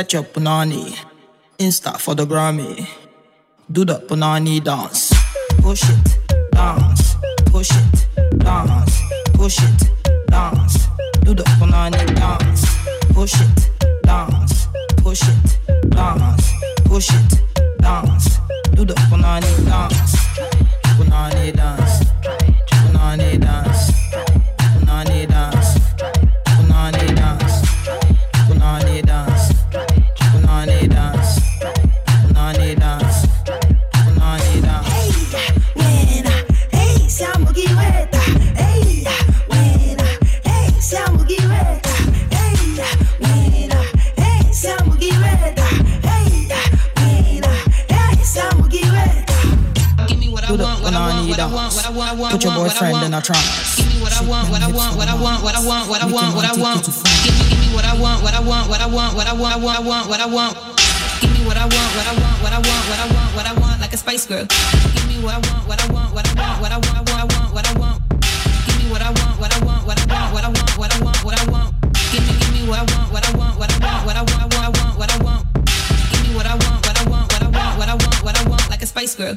Set your punani. Insta for the Grammy. Do the punani dance. Push it, dance. Push it, dance. Push it, dance. Do the punani dance. Push it, dance. Push it, dance. Push it, dance. Do the punani dance. Punani dance. In a. Give me what I want, what I want, what I want, what I want, what I want, what I want. Give me, give me what I want, what I want, what I want, what I want, what I want, what I want. Give me what I want, what I want, what I want, what I want, what I want, like a Spice Girl. Give me what I want, what I want, what I want, what I want, what I want, what I want. Give me what I want, what I want, what I want, what I want, what I want, what I want. Give me, give me what I want, what I want, what I want, what I want, what I want, what I want. Give me what I want, what I want, what I want, what I want, what I want, like a Spice Girl.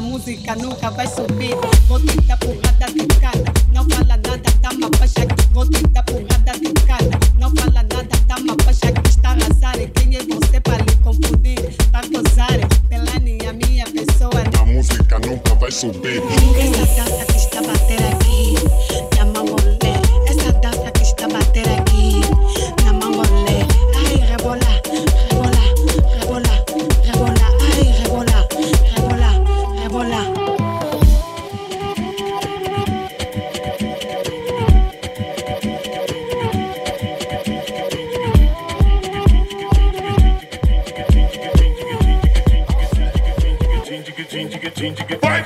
na música nunca vai subir. Vou te dar porrada de cara. Não fala nada, dá uma faixa aqui. Vou te dar porrada de cara. Não fala nada, dá uma faixa aqui. Está a. E Quem é você para lhe confundir? Tá gozar. Delane, a minha pessoa. A música nunca vai subir. Essa dança que está a bater aqui, to you get.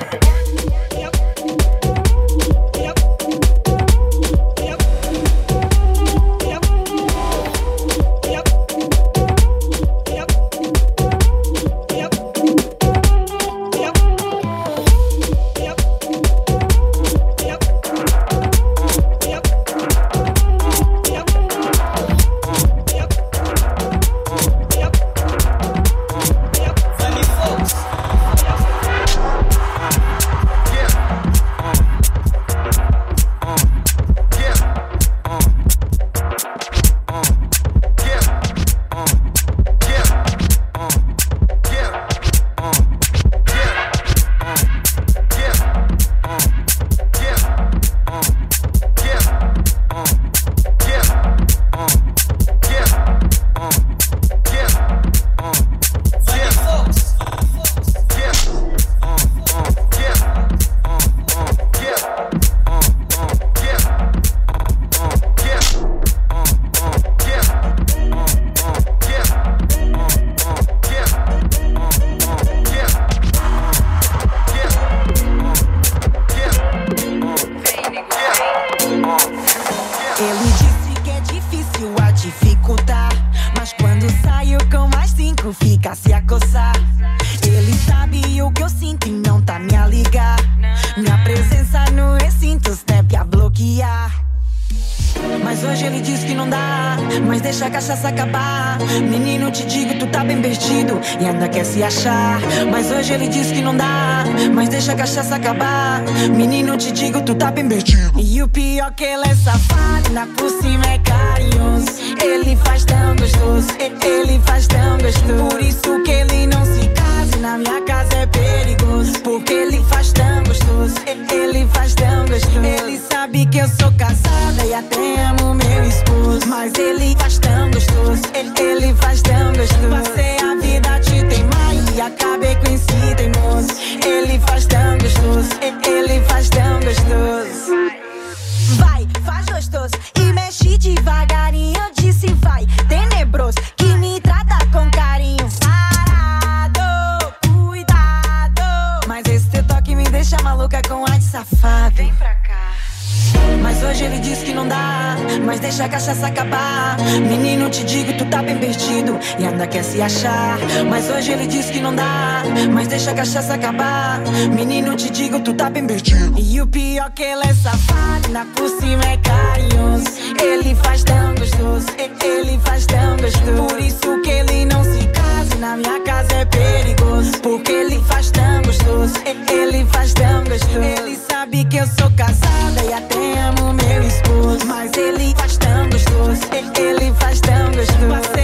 E ainda quer se achar. Mas hoje ele diz que não dá, mas deixa a cachaça acabar. Menino, te digo, tu tá bem perdido. E o pior que ele é safado, na por cima é carinhoso. Ele faz tão gostoso, ele faz tão gostoso. Por isso que ele não se casa, na minha casa é perigoso. Porque ele faz tão gostoso, ele faz tão gostoso. Ele sabe que eu sou casada e até amo meu esposo. Mas ele faz tão gostoso, ele faz tão gostoso.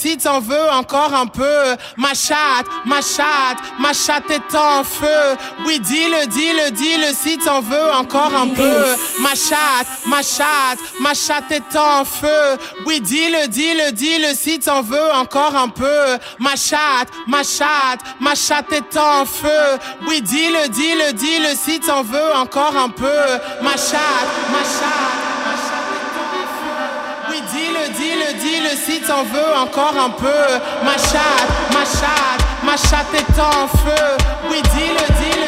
Si t'en veux encore un peu. Ma chatte, ma chatte, ma chatte est en feu. Oui, dis-le, dis-le, dis-le si t'en veux encore un peu. Ma chatte, ma chatte, ma chatte est en feu. Oui, dis-le, dis-le, dis-le si t'en veux encore un peu. Ma chatte, ma chatte, ma chatte est en feu. Oui, dis-le, dis-le, dis-le si t'en veux encore un peu. Ma chatte, ma chatte, Oui, dis-le, dis-le, dis-le si t'en veux encore un peu. Ma chatte, ma chatte, ma chatte est en feu. Oui, dis-le, dis-le, dis-le si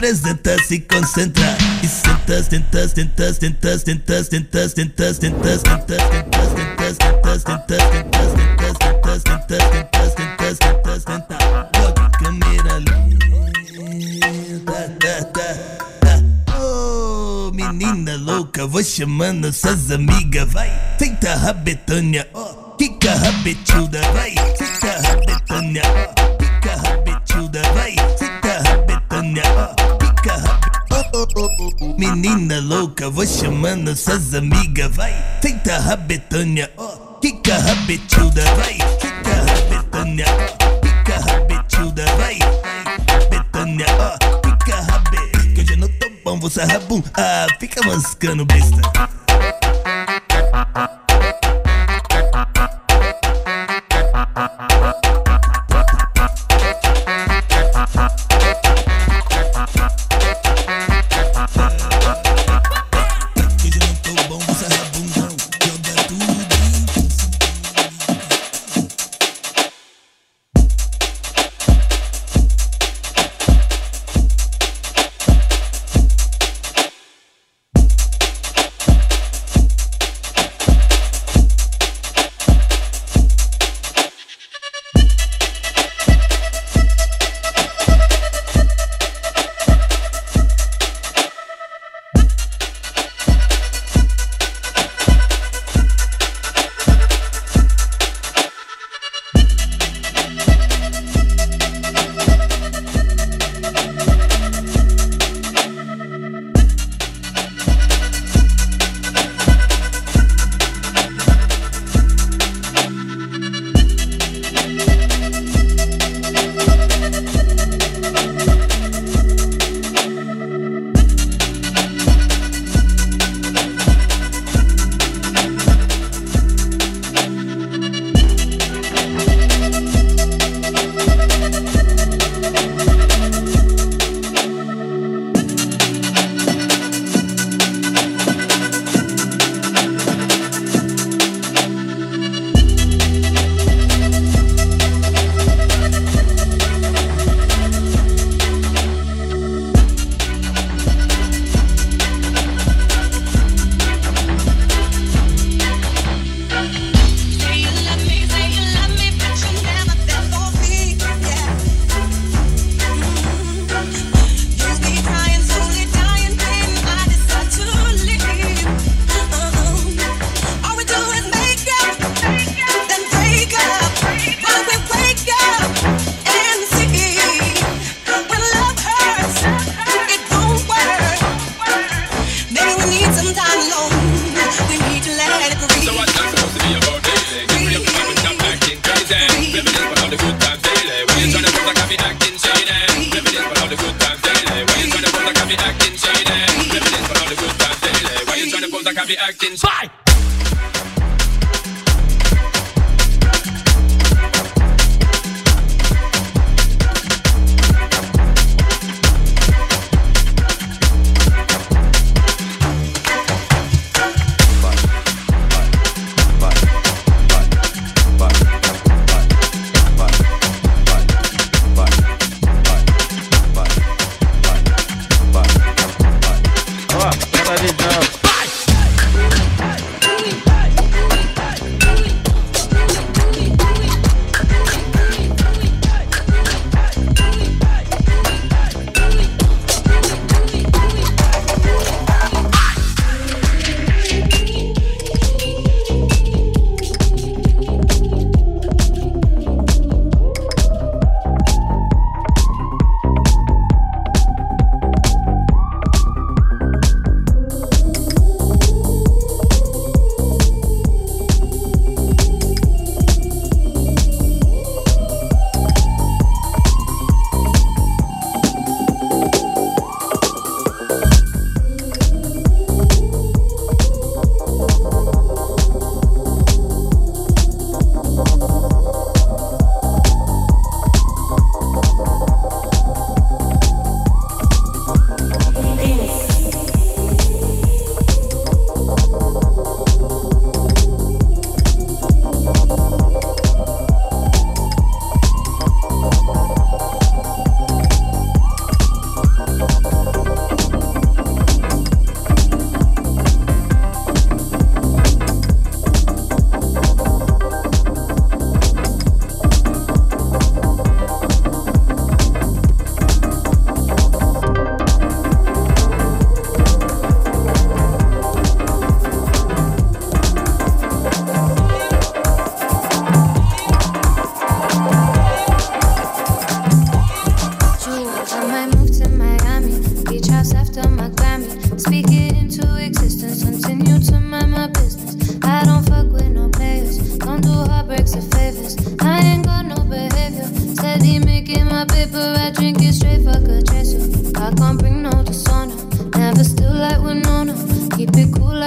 apresenta, se concentra. E sentas, tentas, tentas, tentas, tentas, tentas, tentas, tentas, tentas, tentas, tentas, tentas, tentas, tentas, tentas, tentas, tentas, tentas, tentas, tentas, Joga a câmera lenta, tá, tá, Oh, menina louca, vou chamando suas amigas, vai. Senta a Betânia, ó, quica a Betilda, vai. Senta a Betânia, ó. Menina louca, vou chamando suas amigas, vai. Senta a Betânia, ó. Fica rabetilda, vai. Fica rabetânia, ó. Fica rabetilda, vai. Betânia, ó. Fica rabe... Que hoje eu não tô bom, vou sarrar. Ah, fica mascando besta.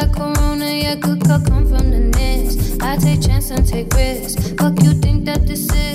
like Corona, yeah, could come from the nest. I take chances and take risks. Fuck you think that this is?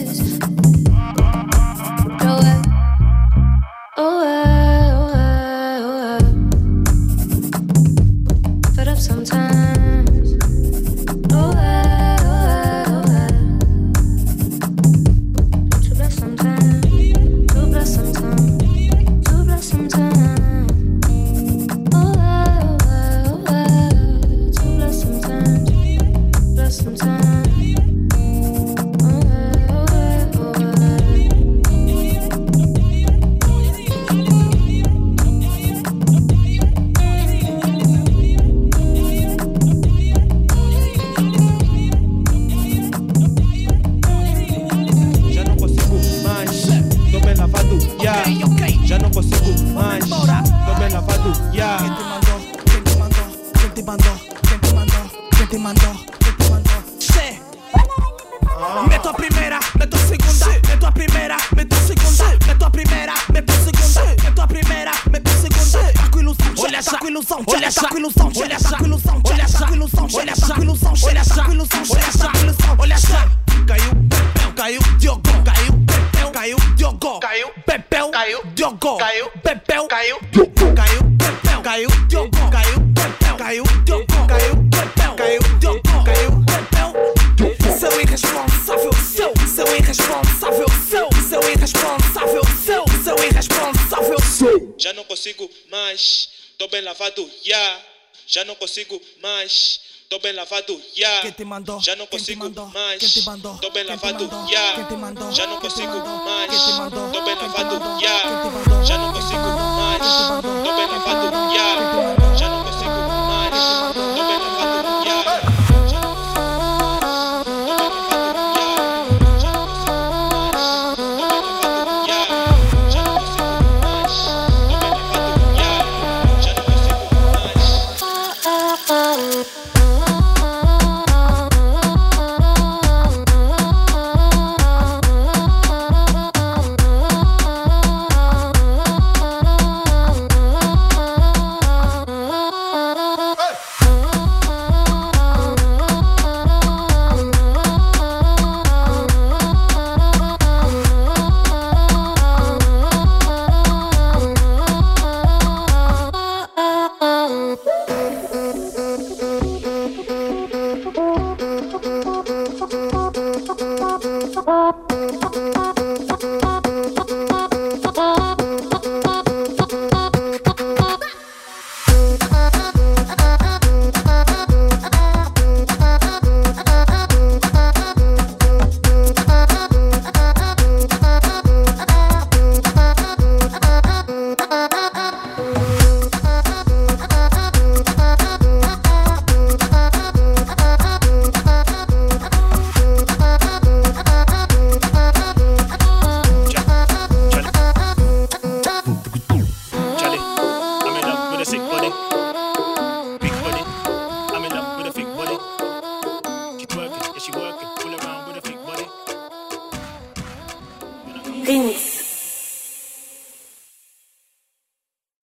já não consigo mais. Tô bem lavado, yeah. Quem te mandou? Já não consigo mais. Quem te mandou? Tô bem lavado, yeah. Quem te mandou? Já não consigo mais. Quem te mandou? Tô bem lavado, yeah. Já não consigo mais. Tô bem lavado,